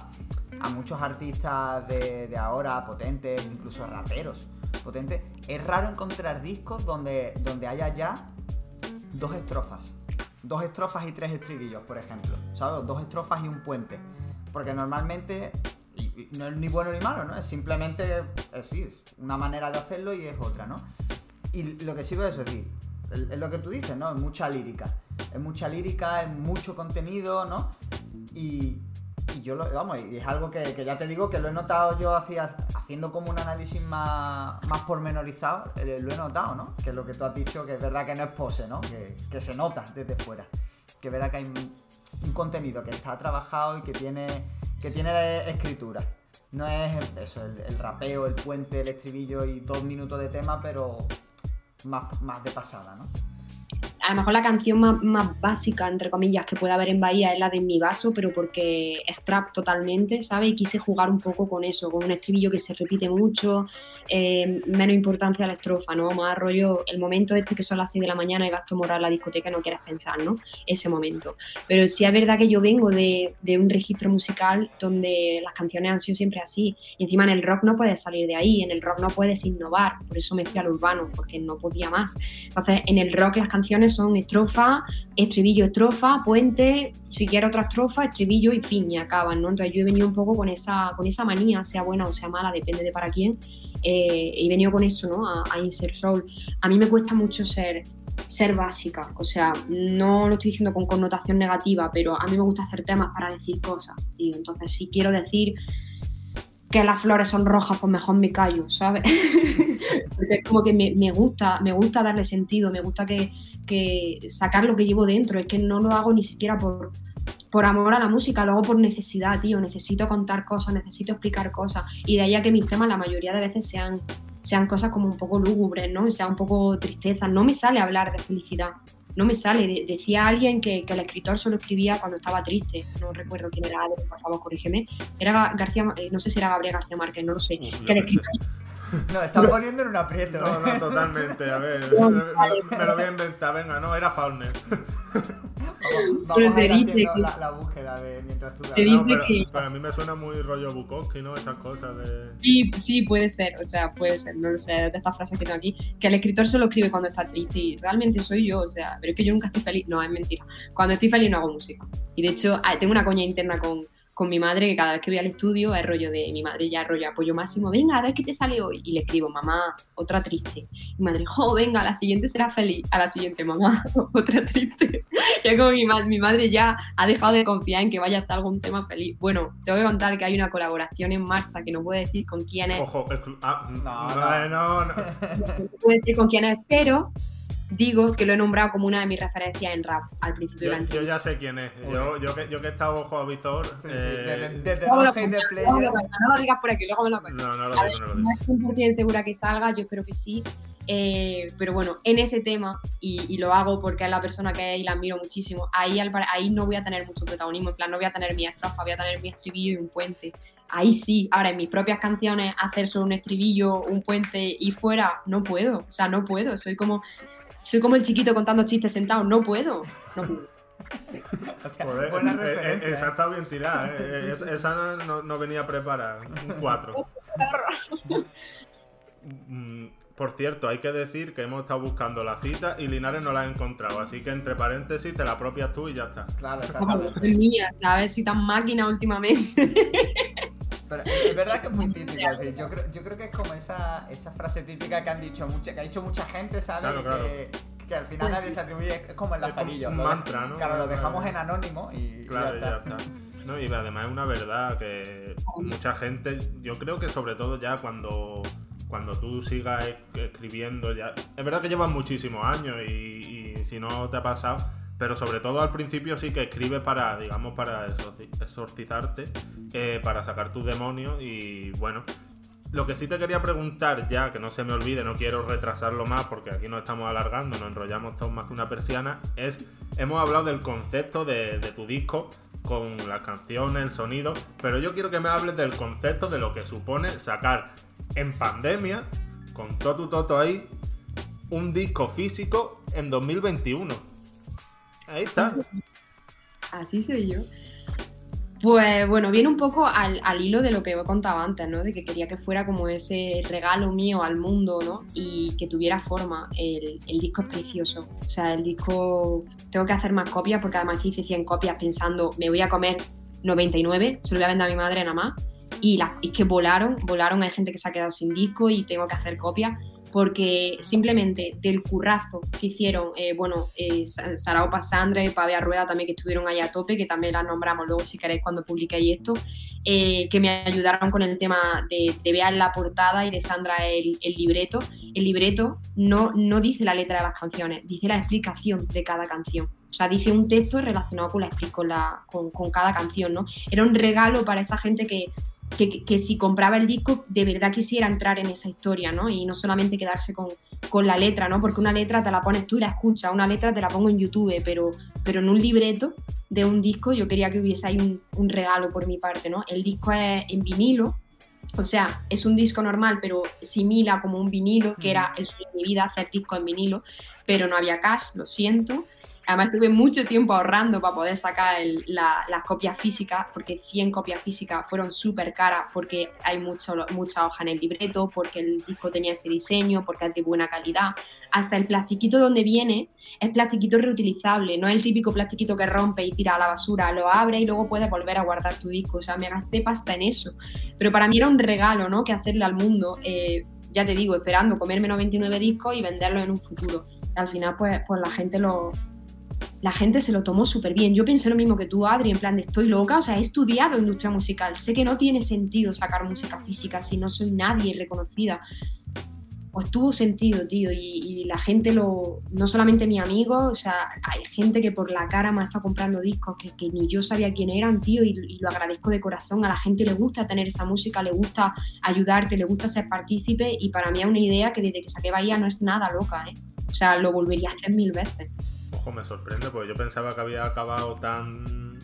a muchos artistas de, ahora, potentes, incluso raperos potentes, es raro encontrar discos donde, donde haya ya dos estrofas. Dos estrofas y tres estribillos, por ejemplo. ¿Sabes? Dos estrofas y un puente. Porque normalmente no es ni bueno ni malo, ¿no? Es simplemente, es, sí, es una manera de hacerlo y es otra, ¿no? Y lo que sí veo es decir, es lo que tú dices, ¿no? Es mucha lírica. Es mucha lírica, es mucho contenido, ¿no? Y, y yo lo, vamos, y es algo que, que ya te digo que lo he notado yo hacía, haciendo como un análisis más, más pormenorizado, eh, lo he notado, ¿no? Que es lo que tú has dicho, que es verdad que no es pose, ¿no? Que, que se nota desde fuera. Que es verdad que hay un, un contenido que está trabajado y que tiene, que tiene escritura. No es eso, el, el rapeo, el puente, el estribillo y dos minutos de tema, pero más, más de pasada, ¿no? A lo mejor la canción más, más básica, entre comillas, que puede haber en Bahía es la de Mi Vaso, pero porque es trap totalmente, ¿sabes? Y quise jugar un poco con eso, con un estribillo que se repite mucho, eh, menos importancia a la estrofa, ¿no? Más rollo, el momento este que son las 6 de la mañana y vas a tomar la discoteca no quieres pensar, ¿no? Ese momento. Pero sí es verdad que yo vengo de, de un registro musical donde las canciones han sido siempre así. Y encima en el rock no puedes salir de ahí, en el rock no puedes innovar, por eso me fui al urbano, porque no podía más. Entonces, en el rock las canciones son estrofa, estribillo, estrofa, puente, si quieres otra estrofa, estribillo y fin, y acaban, ¿no? Entonces yo he venido un poco con esa, con esa manía, sea buena o sea mala, depende de para quién, eh, he venido con eso, ¿no? A, a Insert Soul. A mí me cuesta mucho ser ser básica, o sea, no lo estoy diciendo con connotación negativa, pero a mí me gusta hacer temas para decir cosas, tío. Entonces, si quiero decir que las flores son rojas, pues mejor me callo, ¿sabes? Porque es como que me, gusta, me gusta darle sentido, me gusta que, sacar lo que llevo dentro. Es que no lo hago ni siquiera por, por amor a la música, lo hago por necesidad, tío. Necesito contar cosas, necesito explicar cosas. Y de ahí a que mis temas la mayoría de veces sean, sean cosas como un poco lúgubres, ¿no? Sean un poco tristeza. No me sale hablar de felicidad. No me sale. De- decía alguien que, que el escritor solo escribía cuando estaba triste. No recuerdo quién era, por favor, corrígeme. Era García, eh, no sé si era Gabriel García Márquez, no lo sé. Que el escritor Nos están poniendo en un aprieto. No, no, totalmente. A ver, No, me, vale. me- me lo voy a inventar. Venga, no, era Fauner. Vamos, Pero a se ir dice que- la, la búsqueda de mientras tú Se hablas. No, dice pero, que- pero a mí me suena muy rollo Bukowski, ¿no? Esas cosas de. Sí, sí, puede ser, o sea, puede ser, no lo sé, de estas frases que tengo aquí, que el escritor solo escribe cuando está triste y realmente soy yo, o sea, pero es que yo nunca estoy feliz, no, es mentira, cuando estoy feliz no hago música. Y de hecho, ah, tengo una coña interna con, con mi madre que cada vez que voy al estudio es rollo de mi madre ya rollo apoyo máximo, venga, a ver qué te sale hoy. Y le escribo, mamá, otra triste. Y mi madre, jo, venga, a la siguiente será feliz. A la siguiente, mamá, otra triste. Y es como mi, ma- mi madre ya ha dejado de confiar en que vaya a estar algún tema feliz. Bueno, te voy a contar que hay una colaboración en marcha que no puedo decir con quién es, Ojo, ah, No, no, no, no. no puedo decir con quién es, pero digo que lo he nombrado como una de mis referencias en rap al principio de la Yo, yo ya sé quién es. Yo, yo, que, yo que he estado ojo a visor. Sí, eh, desde lo no lo digas por aquí, luego me lo cuento. No, no lo A digo, no lo no digo. estoy 100% segura que salga, yo espero que sí. Eh, pero bueno, en ese tema, y, y lo hago porque es la persona que es y la admiro muchísimo, ahí, al ahí no voy a tener mucho protagonismo, en plan, no voy a tener mi estrofa, voy a tener mi estribillo y un puente. Ahí sí, ahora en mis propias canciones, hacer solo un estribillo, un puente y fuera, no puedo, o sea, no puedo, soy como, soy como el chiquito contando chistes sentado, no puedo, no puedo. Joder, buena eh, eh, referencia. esa está bien tirada, eh. Sí, Eh, sí, es- Esa no, venía preparada. Un 4. Mm, Por cierto, hay que decir que hemos estado buscando la cita y Linares no la ha encontrado. Así que entre paréntesis te la apropias tú y ya está. Claro, exactamente. soy mía, ¿sabes? Soy tan máquina últimamente. Pero es verdad que es muy típico. es decir, yo, creo, yo creo que es como esa, esa frase típica que han dicho mucha, que ha dicho mucha gente, ¿sabes? Claro, Y claro. Que, que al final nadie se atribuye. Es como el lazarillo. un mantra, ¿no? Claro, lo dejamos en anónimo y. Claro, y ya está. No, y además es una verdad que mucha gente, yo creo que sobre todo ya cuando, cuando tú sigas escribiendo ya... Es verdad que llevas muchísimos años y, si no te ha pasado, pero sobre todo al principio sí que escribes para, digamos, para exorcizarte, eh, para sacar tus demonios y bueno, lo que sí te quería preguntar ya, que no se me olvide, no quiero retrasarlo más porque aquí nos estamos alargando, nos enrollamos todos más que una persiana, es, hemos hablado del concepto de, tu disco con las canciones, el sonido, pero yo quiero que me hables del concepto de lo que supone sacar en pandemia, con todo tu toto ahí, un disco físico en 2021. Ahí está. Así soy yo. Pues bueno, viene un poco al, hilo de lo que he contado antes, ¿no? De que quería que fuera como ese regalo mío al mundo, ¿no? Y que tuviera forma. El, disco es precioso. O sea, el disco tengo que hacer más copias porque además hice 100 copias pensando, me voy a comer 99, se lo voy a vender a mi madre nada más. Y las, es que volaron, volaron, hay gente que se ha quedado sin disco y tengo que hacer copias porque simplemente del currazo que hicieron, eh, bueno, eh, Sandra y Pavia Rueda también que estuvieron ahí a tope, que también las nombramos luego si queréis cuando publiquéis esto, eh, que me ayudaron con el tema de, de la portada y de Sandra el, libreto. El libreto no, no dice la letra de las canciones, dice la explicación de cada canción. O sea, dice un texto relacionado con, la, con, la, con cada canción, ¿no? Era un regalo para esa gente que que, si compraba el disco de verdad quisiera entrar en esa historia, ¿no? Y no solamente quedarse con, con, la letra, ¿no? Porque una letra te la pones tú y la escuchas, una letra te la pongo en YouTube, pero, pero en un libreto de un disco yo quería que hubiese ahí un, regalo por mi parte, ¿no? El disco es en vinilo, o sea, es un disco normal, pero simila como un vinilo, que era el sueño de mi vida, hacer disco en vinilo, pero no había cash, lo siento. Además tuve mucho tiempo ahorrando para poder sacar las copias físicas, porque 100 copias físicas fueron súper caras, porque hay mucho, mucha hoja en el libreto, porque el disco tenía ese diseño, porque es de buena calidad. Hasta el plastiquito donde viene es plastiquito reutilizable, no es el típico plastiquito que rompe y tira a la basura, lo abre y luego puedes volver a guardar tu disco. O sea, me gasté pasta en eso. Pero para mí era un regalo, ¿no? Que hacerle al mundo. Eh, ya te digo, esperando comerme 99 discos y venderlos en un futuro. al final, pues, pues la gente lo, la gente se lo tomó súper bien. Yo pensé lo mismo que tú, Adri, en plan de estoy loca, o sea, he estudiado industria musical, sé que no tiene sentido sacar música física si no soy nadie reconocida. Pues tuvo sentido, tío, y, la gente lo, no solamente mi amigo, o sea, hay gente que por la cara me ha estado comprando discos que, ni yo sabía quién eran, tío, y, y, lo agradezco de corazón. A la gente le gusta tener esa música, le gusta ayudarte, le gusta ser partícipe, y para mí es una idea que desde que saqué Bahía no es nada loca, ¿eh? O sea, lo volvería a hacer mil veces me sorprende, porque yo pensaba que había acabado tan,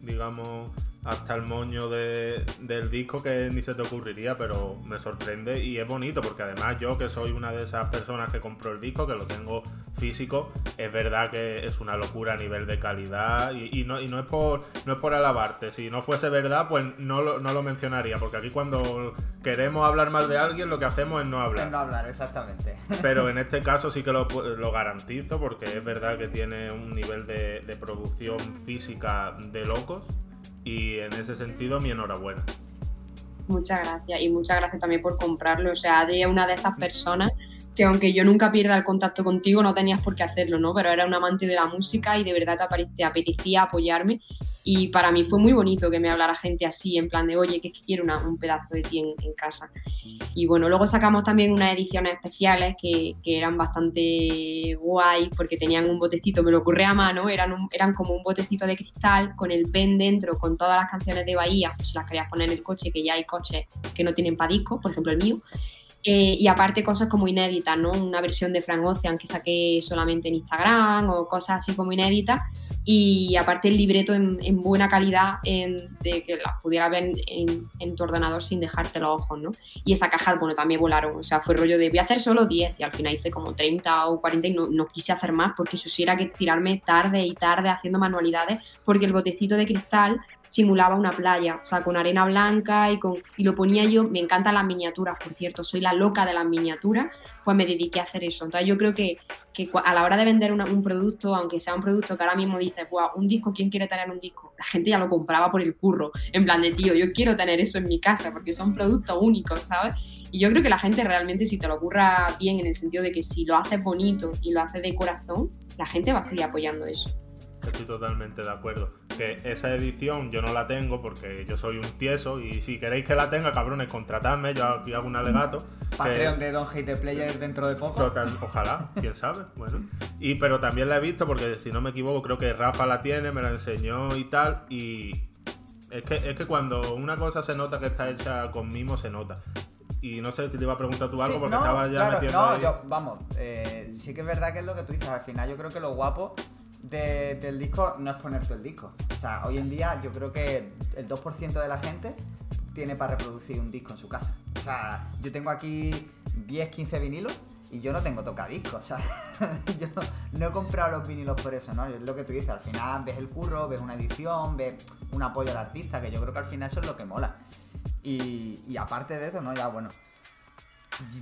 digamos, hasta el moño de, del disco que ni se te ocurriría, pero me sorprende y es bonito porque además yo que soy una de esas personas que compró el disco, que lo tengo físico, es verdad que es una locura a nivel de calidad y, no, y no, es por, no es por alabarte, si no fuese verdad pues no lo, no lo mencionaría, porque aquí cuando queremos hablar mal de alguien lo que hacemos es no hablar. no hablar, exactamente. Pero en este caso sí que lo, lo garantizo porque es verdad que tiene un nivel de, de producción física de locos y en ese sentido mi enhorabuena. Muchas gracias y muchas gracias también por comprarlo. O sea, de una de esas personas que aunque yo nunca pierda el contacto contigo, no tenías por qué hacerlo, ¿no? Pero era un amante de la música y de verdad te, apetecía apoyarme. Y para mí fue muy bonito que me hablara gente así, en plan de, oye, que es que quiero un pedazo de ti en, casa. Y bueno, luego sacamos también unas ediciones especiales que, que, eran bastante guay porque tenían un botecito, me lo ocurre a mano, eran, eran como un botecito de cristal con el pen dentro, con todas las canciones de Bahía, pues si las querías poner en el coche, que ya hay coches que no tienen para disco, por ejemplo el mío. Eh, y aparte cosas como inéditas, ¿no? Una versión de Frank Ocean que saqué solamente en Instagram o cosas así como inéditas y aparte el libreto en, buena calidad de que las pudiera ver en, tu ordenador sin dejarte los ojos, ¿no? Y esa caja, bueno, también volaron, o sea, fue rollo de voy a hacer solo 10 y al final hice como 30 o 40 y no, quise hacer más porque eso sí que tirarme tarde y tarde haciendo manualidades porque el botecito de cristal simulaba una playa, o sea, con arena blanca y, con, y lo ponía yo, me encantan las miniaturas, por cierto, soy la loca de las miniaturas, pues me dediqué a hacer eso. Entonces yo creo que que a la hora de vender un producto, aunque sea un producto que ahora mismo dices, wow, un disco, ¿quién quiere tener un disco? La gente ya lo compraba por el curro, en plan de, tío, yo quiero tener eso en mi casa porque son productos únicos, ¿sabes? Y yo creo que la gente realmente, si te lo ocurra bien, en el sentido de que si lo haces bonito y lo haces de corazón, la gente va a seguir apoyando eso. Estoy totalmente de acuerdo. Que esa edición yo no la tengo porque yo soy un tieso y si queréis que la tenga, cabrones, contratadme, yo aquí hago un alegato. Patreon de Don Hate Player dentro de poco. Ojalá, quién sabe, bueno. Y pero también la he visto porque si no me equivoco creo que Rafa la tiene, me la enseñó y tal y es que, es que cuando una cosa se nota que está hecha con mimo, se nota. Y no sé si te iba a preguntar tú algo porque estaba ya metiendo No, ahí. yo, vamos, eh, sí que es verdad que es lo que tú dices. Al final yo creo que lo guapo de- del disco no es ponerte el disco. O sea, hoy en día yo creo que el 2% de la gente tiene para reproducir un disco en su casa. O sea, yo tengo aquí 10, 15 vinilos y yo no tengo tocadiscos. O sea, yo no, he comprado los vinilos por eso, ¿no? Es lo que tú dices, al final ves el curro, ves una edición, ves un apoyo al artista, que yo creo que al final eso es lo que mola. Y aparte de eso, ¿no? Ya bueno,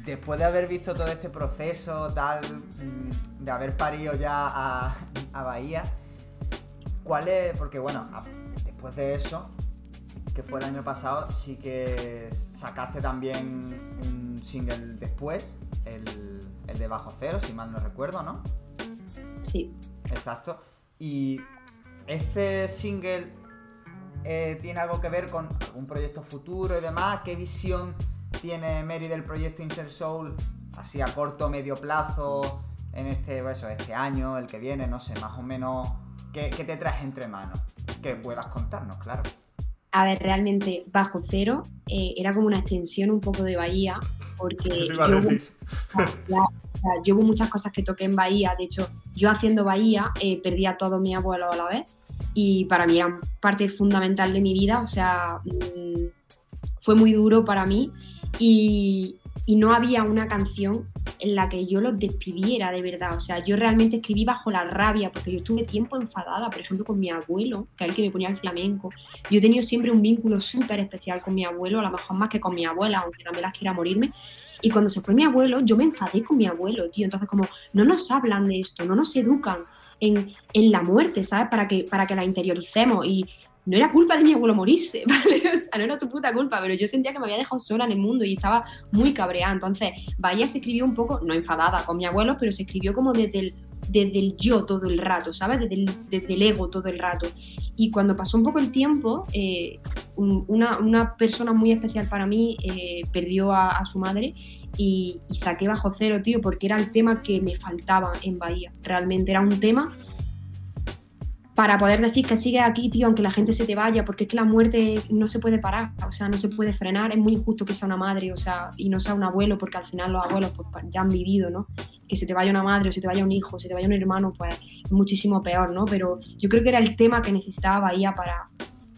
después de haber visto todo este proceso, tal, mm, de haber parido ya a, a Bahía, ¿cuál es? Porque bueno, después de eso, que fue el año pasado, sí que sacaste también un single después, el, el de Bajo Cero, si mal no recuerdo, ¿no? Sí. Exacto. Y este single eh, tiene algo que ver con algún proyecto futuro y demás. ¿Qué visión tiene Mary del proyecto Insert Soul así a corto o medio plazo en este, eso, este año, el que viene, no sé, más o menos? ¿Qué, qué te traes entre manos? Que puedas contarnos, claro. A ver, realmente Bajo Cero eh, era como una extensión un poco de Bahía, porque Eso iba a yo hubo- sea, yo hubo muchas cosas que toqué en Bahía, de hecho, yo haciendo Bahía eh, perdí a todos mis abuelos a la vez y para mí eran parte fundamental de mi vida, o sea, mm, fue muy duro para mí y, no había una canción en la que yo los despidiera de verdad, o sea, yo realmente escribí bajo la rabia porque yo estuve tiempo enfadada, por ejemplo, con mi abuelo, que es el que me ponía el flamenco. Yo he tenido siempre un vínculo súper especial con mi abuelo, a lo mejor más que con mi abuela, aunque también las quiera morirme, y cuando se fue mi abuelo, yo me enfadé con mi abuelo, tío. Entonces, como, no nos hablan de esto, no nos educan en, en la muerte, ¿sabes? Para que, para que la interioricemos. Y no era culpa de mi abuelo morirse, ¿vale? O sea, no era tu puta culpa, pero yo sentía que me había dejado sola en el mundo y estaba muy cabreada. Entonces, Bahía se escribió un poco, no enfadada con mi abuelo, pero se escribió como desde el, desde el yo todo el rato, ¿sabes? Desde el, desde el ego todo el rato. Y cuando pasó un poco el tiempo, eh, un- una, una persona muy especial para mí eh, perdió a, su madre y saqué bajo cero, tío, porque era el tema que me faltaba en Bahía. Realmente era un tema para poder decir que sigues aquí, tío, aunque la gente se te vaya, porque es que la muerte no se puede parar, o sea, no se puede frenar. Es muy injusto que sea una madre, o sea, y no sea un abuelo, porque al final los abuelos pues, ya han vivido, ¿no? Que se te vaya una madre, o se te vaya un hijo, o se te vaya un hermano, pues es muchísimo peor, ¿no? Pero yo creo que era el tema que necesitaba Bahía para,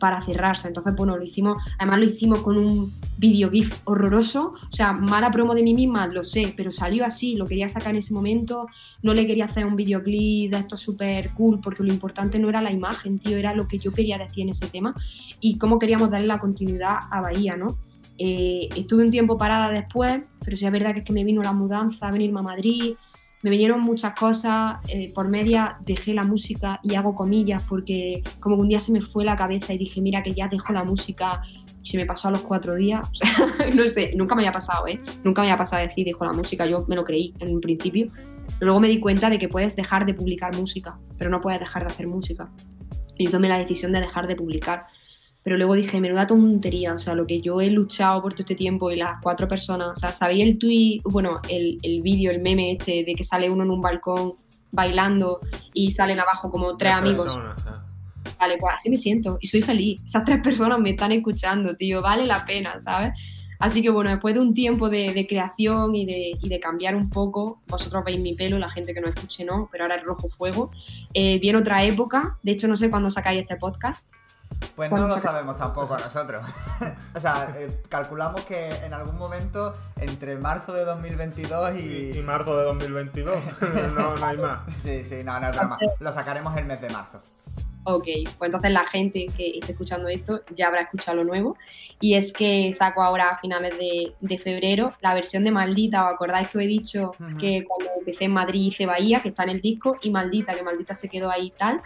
para cerrarse. Entonces, bueno, lo hicimos, además lo hicimos con un video GIF horroroso, o sea, mala promo de mí misma, lo sé, pero salió así, lo quería sacar en ese momento, no le quería hacer un videoclip de esto súper cool, porque lo importante no era la imagen, tío, era lo que yo quería decir en ese tema y cómo queríamos darle la continuidad a Bahía, ¿no? Eh, estuve un tiempo parada después, pero sí es verdad que es que me vino la mudanza, venirme a Madrid, me vinieron muchas cosas, eh, por media dejé la música y hago comillas porque como un día se me fue la cabeza y dije, mira que ya dejo la música y se me pasó a los cuatro días, no sé, nunca me había pasado, ¿eh? Nunca me había pasado decir dejo la música, yo me lo creí en un principio, luego me di cuenta de que puedes dejar de publicar música, pero no puedes dejar de hacer música. Y tomé la decisión de dejar de publicar. Pero luego dije, menuda tontería, o sea, lo que yo he luchado por todo este tiempo y las cuatro personas, o sea, ¿sabéis el tweet, bueno, el, el vídeo, el meme este de que sale uno en un balcón bailando y salen abajo como tres amigos? Personas, ¿sabes? Vale, pues así me siento y soy feliz. Esas tres personas me están escuchando, tío, vale la pena, ¿sabes? Así que bueno, después de un tiempo de, de creación y de, y de cambiar un poco, vosotros veis mi pelo, la gente que no escuche no, pero ahora es rojo fuego, eh, viene otra época, de hecho no sé cuándo sacáis este podcast, Pues no ¿Cuándo lo sabemos tampoco nosotros. o sea, eh, calculamos que en algún momento entre marzo de 2022 Y, y... y marzo de 2022. no, no hay más. Sí, sí, no, no es broma. Lo sacaremos el mes de marzo. Ok, pues entonces la gente que esté escuchando esto ya habrá escuchado lo nuevo. Y es que saco ahora a finales de, de febrero la versión de Maldita. ¿Os acordáis que os he dicho que cuando empecé en Madrid hice Bahía, que está en el disco, y Maldita, que Maldita se quedó ahí y tal?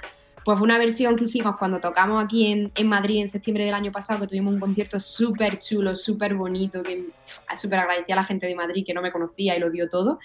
Pues fue una versión que hicimos cuando tocamos aquí en, en Madrid en septiembre del año pasado, que tuvimos un concierto súper chulo, súper bonito, que súper agradecía a la gente de Madrid que no me conocía y lo dio todo.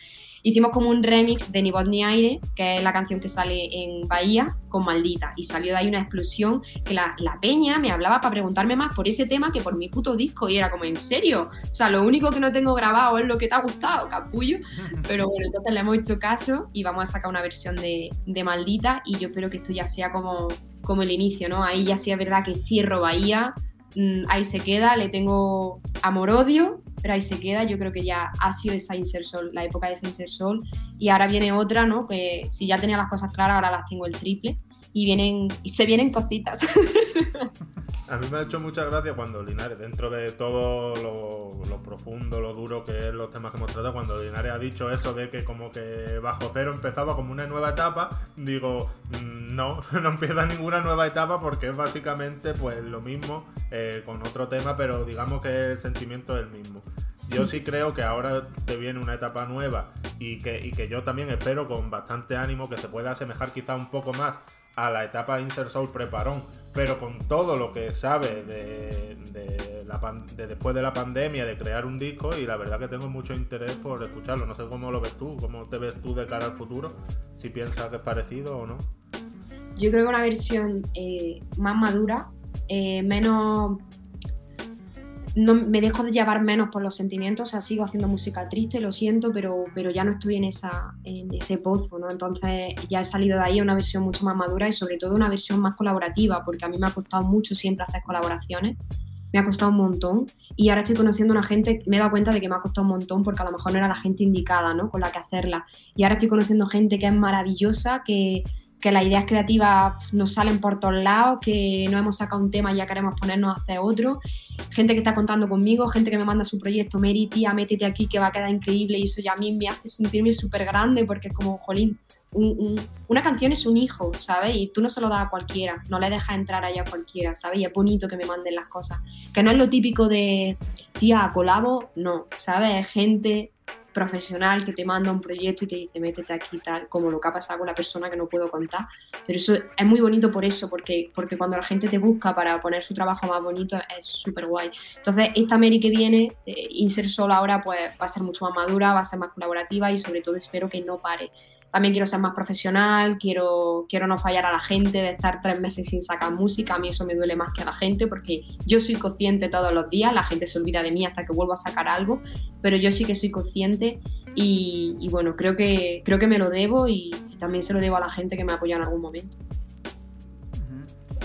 Hicimos como un remix de Ni voz ni aire, que es la canción que sale en Bahía, con Maldita. Y salió de ahí una explosión que la, la peña me hablaba para preguntarme más por ese tema que por mi puto disco. Y era como, ¿en serio? O sea, lo único que no tengo grabado es lo que te ha gustado, capullo. Pero bueno, entonces le hemos hecho caso y vamos a sacar una versión de, de Maldita. Y yo espero que esto ya sea como, como el inicio, ¿no? Ahí ya sí es verdad que cierro Bahía, mm, ahí se queda, le tengo amor-odio pero ahí se queda. Yo creo que ya ha sido esa Insersol, la época de esa Insersol. Y ahora viene otra, ¿no? Que si ya tenía las cosas claras, ahora las tengo el triple. Y vienen y se vienen cositas. A mí me ha hecho mucha gracia cuando Linares, dentro de todo lo, profundo, lo duro que es los temas que hemos tratado, cuando Linares ha dicho eso de que como que bajo cero empezaba como una nueva etapa, digo, mm, no, no empieza ninguna nueva etapa porque es básicamente pues lo mismo eh, con otro tema, pero digamos que el sentimiento es el mismo. Yo sí creo que ahora te viene una etapa nueva y que, y que yo también espero con bastante ánimo que se pueda asemejar quizá un poco más a la etapa Insert Soul Preparón, pero con todo lo que sabe de, después de la pandemia, de crear un disco, y la verdad que tengo mucho interés por escucharlo. No sé cómo lo ves tú, cómo te ves tú de cara al futuro, si piensas que es parecido o no. Yo creo que una versión eh, más madura, eh, menos no me dejo de llevar menos por los sentimientos, o sea, sigo haciendo música triste, lo siento, pero, pero ya no estoy en, esa, en ese pozo, ¿no? Entonces ya he salido de ahí a una versión mucho más madura y sobre todo una versión más colaborativa, porque a mí me ha costado mucho siempre hacer colaboraciones, me ha costado un montón y ahora estoy conociendo a una gente, me he dado cuenta de que me ha costado un montón porque a lo mejor no era la gente indicada, ¿no? Con la que hacerla. Y ahora estoy conociendo gente que es maravillosa, que que las ideas creativas nos salen por todos lados, que no hemos sacado un tema y ya queremos ponernos a hacer otro. Gente que está contando conmigo, gente que me manda su proyecto, Mary, tía, métete aquí que va a quedar increíble y eso ya a mí me hace sentirme súper grande porque es como, jolín, una canción es un hijo, ¿sabes? Y tú no se lo das a cualquiera, no le dejas entrar allá a cualquiera, ¿sabes? Y es bonito que me manden las cosas. Que no es lo típico de, tía, colabo, no, ¿sabes? Gente profesional que te manda un proyecto y te dice métete aquí tal, como lo que ha pasado con la persona que no puedo contar. Pero eso es muy bonito por eso, porque, porque cuando la gente te busca para poner su trabajo más bonito es súper guay. Entonces, esta Mary que viene, eh, Insert ahora, pues va a ser mucho más madura, va a ser más colaborativa y sobre todo espero que no pare también quiero ser más profesional, quiero, quiero no fallar a la gente de estar tres meses sin sacar música, a mí eso me duele más que a la gente porque yo soy consciente todos los días, la gente se olvida de mí hasta que vuelvo a sacar algo, pero yo sí que soy consciente y, bueno, creo que, creo que me lo debo y, también se lo debo a la gente que me apoya en algún momento.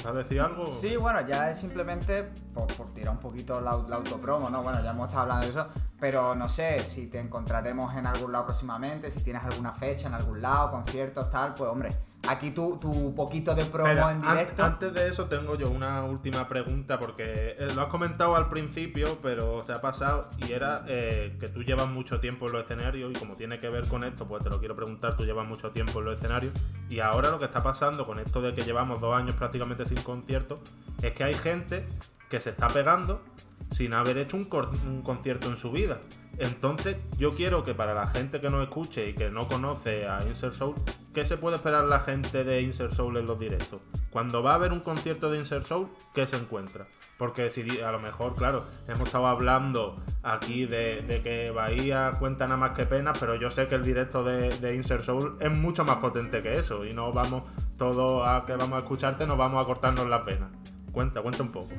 ¿Vas a decir algo? Sí, bueno, ya es simplemente por, tirar un poquito la, la, autopromo, ¿no? Bueno, ya hemos estado hablando de eso, pero no sé si te encontraremos en algún lado próximamente, si tienes alguna fecha en algún lado, conciertos, tal, pues hombre, aquí tu, tu poquito de promo en directo. Antes de eso tengo yo una última pregunta porque eh, lo has comentado al principio, pero se ha pasado y era eh, que tú llevas mucho tiempo en los escenarios y como tiene que ver con esto, pues te lo quiero preguntar, tú llevas mucho tiempo en los escenarios y ahora lo que está pasando con esto de que llevamos dos años prácticamente sin conciertos es que hay gente que se está pegando sin haber hecho un, un concierto en su vida. Entonces, yo quiero que para la gente que nos escuche y que no conoce a Insert Soul, ¿qué se puede esperar la gente de Insert Soul en los directos? Cuando va a haber un concierto de Insert Soul, ¿qué se encuentra? Porque si a lo mejor, claro, hemos estado hablando aquí de, que Bahía cuenta nada más que pena, pero yo sé que el directo de, de, Insert Soul es mucho más potente que eso y no vamos todos a que vamos a escucharte, nos vamos a cortarnos las venas. Cuenta, cuenta un poco.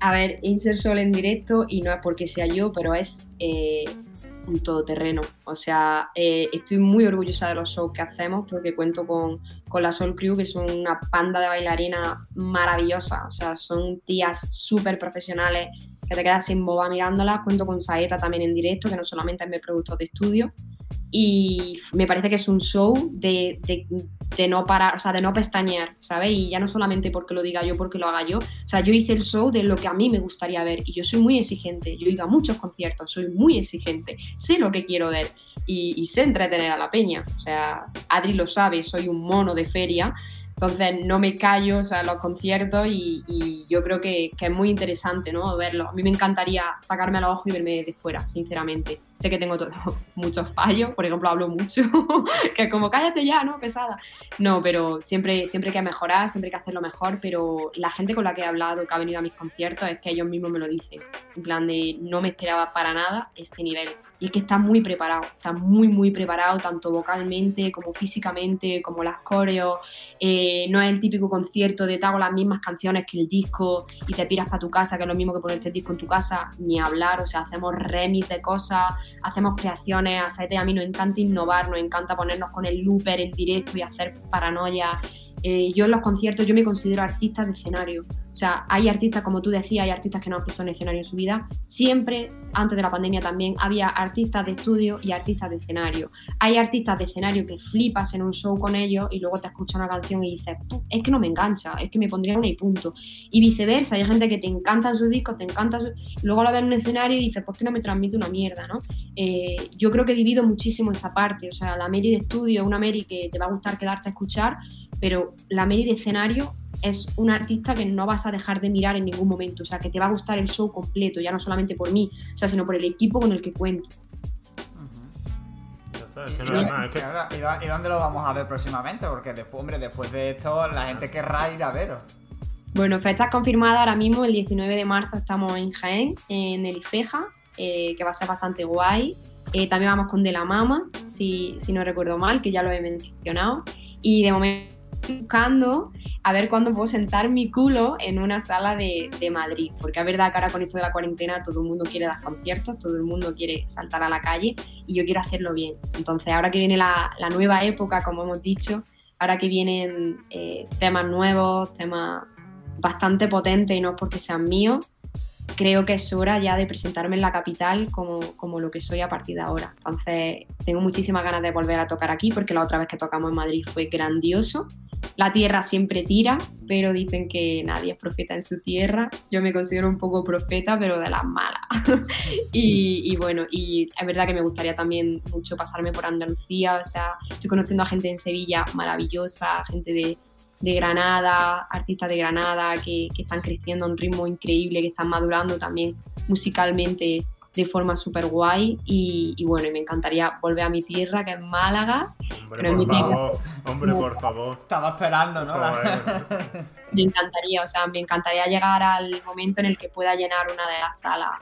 A ver, Insert Sol en directo, y no es porque sea yo, pero es eh, un todoterreno. O sea, eh, estoy muy orgullosa de los shows que hacemos porque cuento con, con la Soul Crew, que son una panda de bailarinas maravillosa. O sea, son tías súper profesionales que te quedas sin boba mirándolas. Cuento con Saeta también en directo, que no solamente es mi producto de estudio y me parece que es un show de, de, no parar, o sea, de no pestañear, ¿sabes? Y ya no solamente porque lo diga yo, porque lo haga yo. O sea, yo hice el show de lo que a mí me gustaría ver y yo soy muy exigente. Yo he ido a muchos conciertos, soy muy exigente, sé lo que quiero ver y, sé entretener a la peña. O sea, Adri lo sabe, soy un mono de feria. Entonces no me callo o sea, los conciertos y, y yo creo que, que, es muy interesante ¿no? verlo. A mí me encantaría sacarme a los ojos y verme de fuera, sinceramente sé que tengo muchos fallos, por ejemplo, hablo mucho, que es como cállate ya, ¿no? Pesada. No, pero siempre, siempre hay que mejorar, siempre hay que hacerlo mejor, pero la gente con la que he hablado, que ha venido a mis conciertos, es que ellos mismos me lo dicen, en plan de no me esperaba para nada este nivel. Y es que está muy preparado, está muy, muy preparado, tanto vocalmente como físicamente, como las coreos. Eh, no es el típico concierto de te hago las mismas canciones que el disco y te piras para tu casa, que es lo mismo que ponerte el disco en tu casa, ni hablar, o sea, hacemos remix de cosas, hacemos creaciones, a Saete y a mí nos encanta innovar, nos encanta ponernos con el looper en directo y hacer paranoia. Eh, yo en los conciertos yo me considero artista de escenario. O sea, hay artistas, como tú decías, hay artistas que no han pisado un escenario en su vida. Siempre, antes de la pandemia también, había artistas de estudio y artistas de escenario. Hay artistas de escenario que flipas en un show con ellos y luego te escuchas una canción y dices, "Tú, es que no me engancha, es que me pondría una y punto. Y viceversa, hay gente que te encantan sus discos, te encanta su... Luego la ves en un escenario y dices, pues que no me transmite una mierda, ¿no? Eh, yo creo que divido muchísimo esa parte. O sea, la Mary de estudio es una Mary que te va a gustar quedarte a escuchar, pero la Mary de escenario es un artista que no vas a dejar de mirar en ningún momento. O sea, que te va a gustar el show completo, ya no solamente por mí, o sea, sino por el equipo con el que cuento. Es que ¿Y, no es que- dónde lo vamos a ver próximamente? Porque después, hombre, después de esto la gente querrá ir a veros. Bueno, fechas confirmadas ahora mismo, el 19 de marzo estamos en Jaén, en el IFEJA, eh, que va a ser bastante guay. Eh, también vamos con De la Mama, si, si no recuerdo mal, que ya lo he mencionado. Y de momento buscando a ver cuándo puedo sentar mi culo en una sala de, de Madrid, porque es verdad que ahora con esto de la cuarentena todo el mundo quiere dar conciertos, todo el mundo quiere saltar a la calle y yo quiero hacerlo bien. Entonces ahora que viene la, nueva época, como hemos dicho, ahora que vienen eh, temas nuevos, temas bastante potentes y no es porque sean míos, creo que es hora ya de presentarme en la capital como, como lo que soy a partir de ahora. Entonces, tengo muchísimas ganas de volver a tocar aquí porque la otra vez que tocamos en Madrid fue grandioso. La tierra siempre tira, pero dicen que nadie es profeta en su tierra. Yo me considero un poco profeta, pero de las malas. y, y bueno, y es verdad que me gustaría también mucho pasarme por Andalucía. O sea, estoy conociendo a gente en Sevilla maravillosa, gente de, de Granada, artistas de Granada que, que están creciendo a un ritmo increíble, que están madurando también musicalmente de forma súper guay y, y bueno, y me encantaría volver a mi tierra, que es Málaga. Hombre, Pero por mi favor, hombre, por favor. Estaba esperando, ¿no? Me encantaría, o sea, me encantaría llegar al momento en el que pueda llenar una de las salas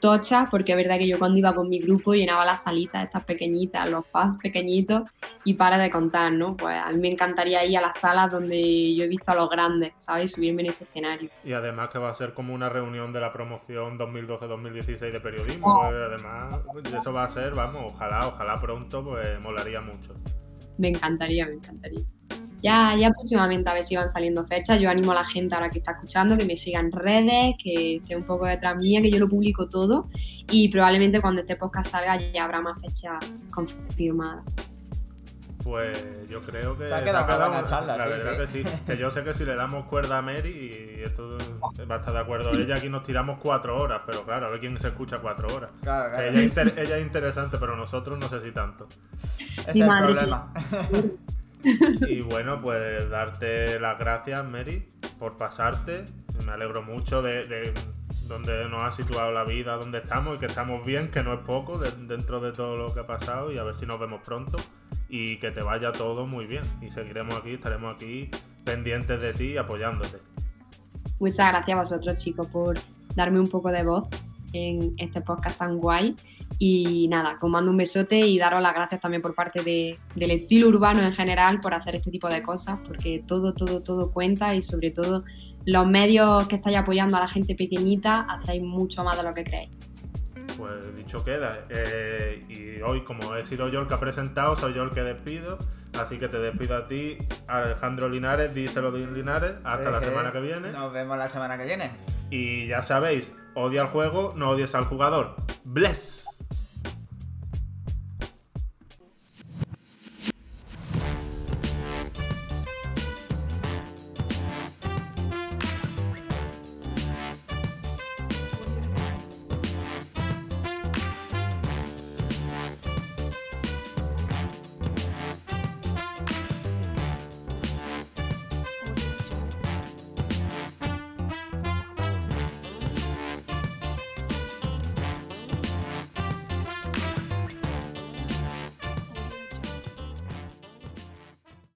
tochas, porque es verdad que yo cuando iba con mi grupo llenaba las salitas estas pequeñitas, los pubs pequeñitos, y para de contar, ¿no? Pues a mí me encantaría ir a las salas donde yo he visto a los grandes, ¿sabes? Subirme en ese escenario. Y además que va a ser como una reunión de la promoción 2012-2016 de periodismo. Oh. pues, además, eso va a ser, vamos, ojalá, ojalá pronto, pues molaría mucho. Me encantaría, me encantaría. Ya, ya próximamente a ver si van saliendo fechas. Yo animo a la gente ahora que está escuchando que me siga en redes, que esté un poco detrás mía, que yo lo publico todo. Y probablemente cuando este podcast salga ya habrá más fechas confirmadas. Pues yo creo que Se ha quedado una buena charla, la sí, verdad sí. que sí. Que yo sé que si le damos cuerda a Mary, y esto va a estar de acuerdo ella, aquí nos tiramos cuatro horas, pero claro, a ver quién se escucha cuatro horas. Claro, claro. Ella, es inter- ella es interesante, pero nosotros no sé si tanto. Ese es Mi el madre sí. Y bueno, pues darte las gracias, Mary, por pasarte. Me alegro mucho de, de donde nos ha situado la vida, donde estamos y que estamos bien, que no es poco de- dentro de todo lo que ha pasado y a ver si nos vemos pronto y que te vaya todo muy bien. Y seguiremos aquí, estaremos aquí pendientes de ti y apoyándote. Muchas gracias a vosotros, chicos, por darme un poco de voz en este podcast tan guay. Y nada, os mando un besote y daros las gracias también por parte de- del estilo urbano en general por hacer este tipo de cosas, porque todo, todo, todo cuenta y sobre todo los medios que estáis apoyando a la gente pequeñita hacéis mucho más de lo que creéis. Pues dicho queda. Eh, y hoy, como he sido yo el que ha presentado, soy yo el que despido. Así que te despido a ti, Alejandro Linares, díselo de Linares. Hasta la semana que viene. Nos vemos la semana que viene. Y ya sabéis, odia el juego, no odies al jugador. ¡Bless!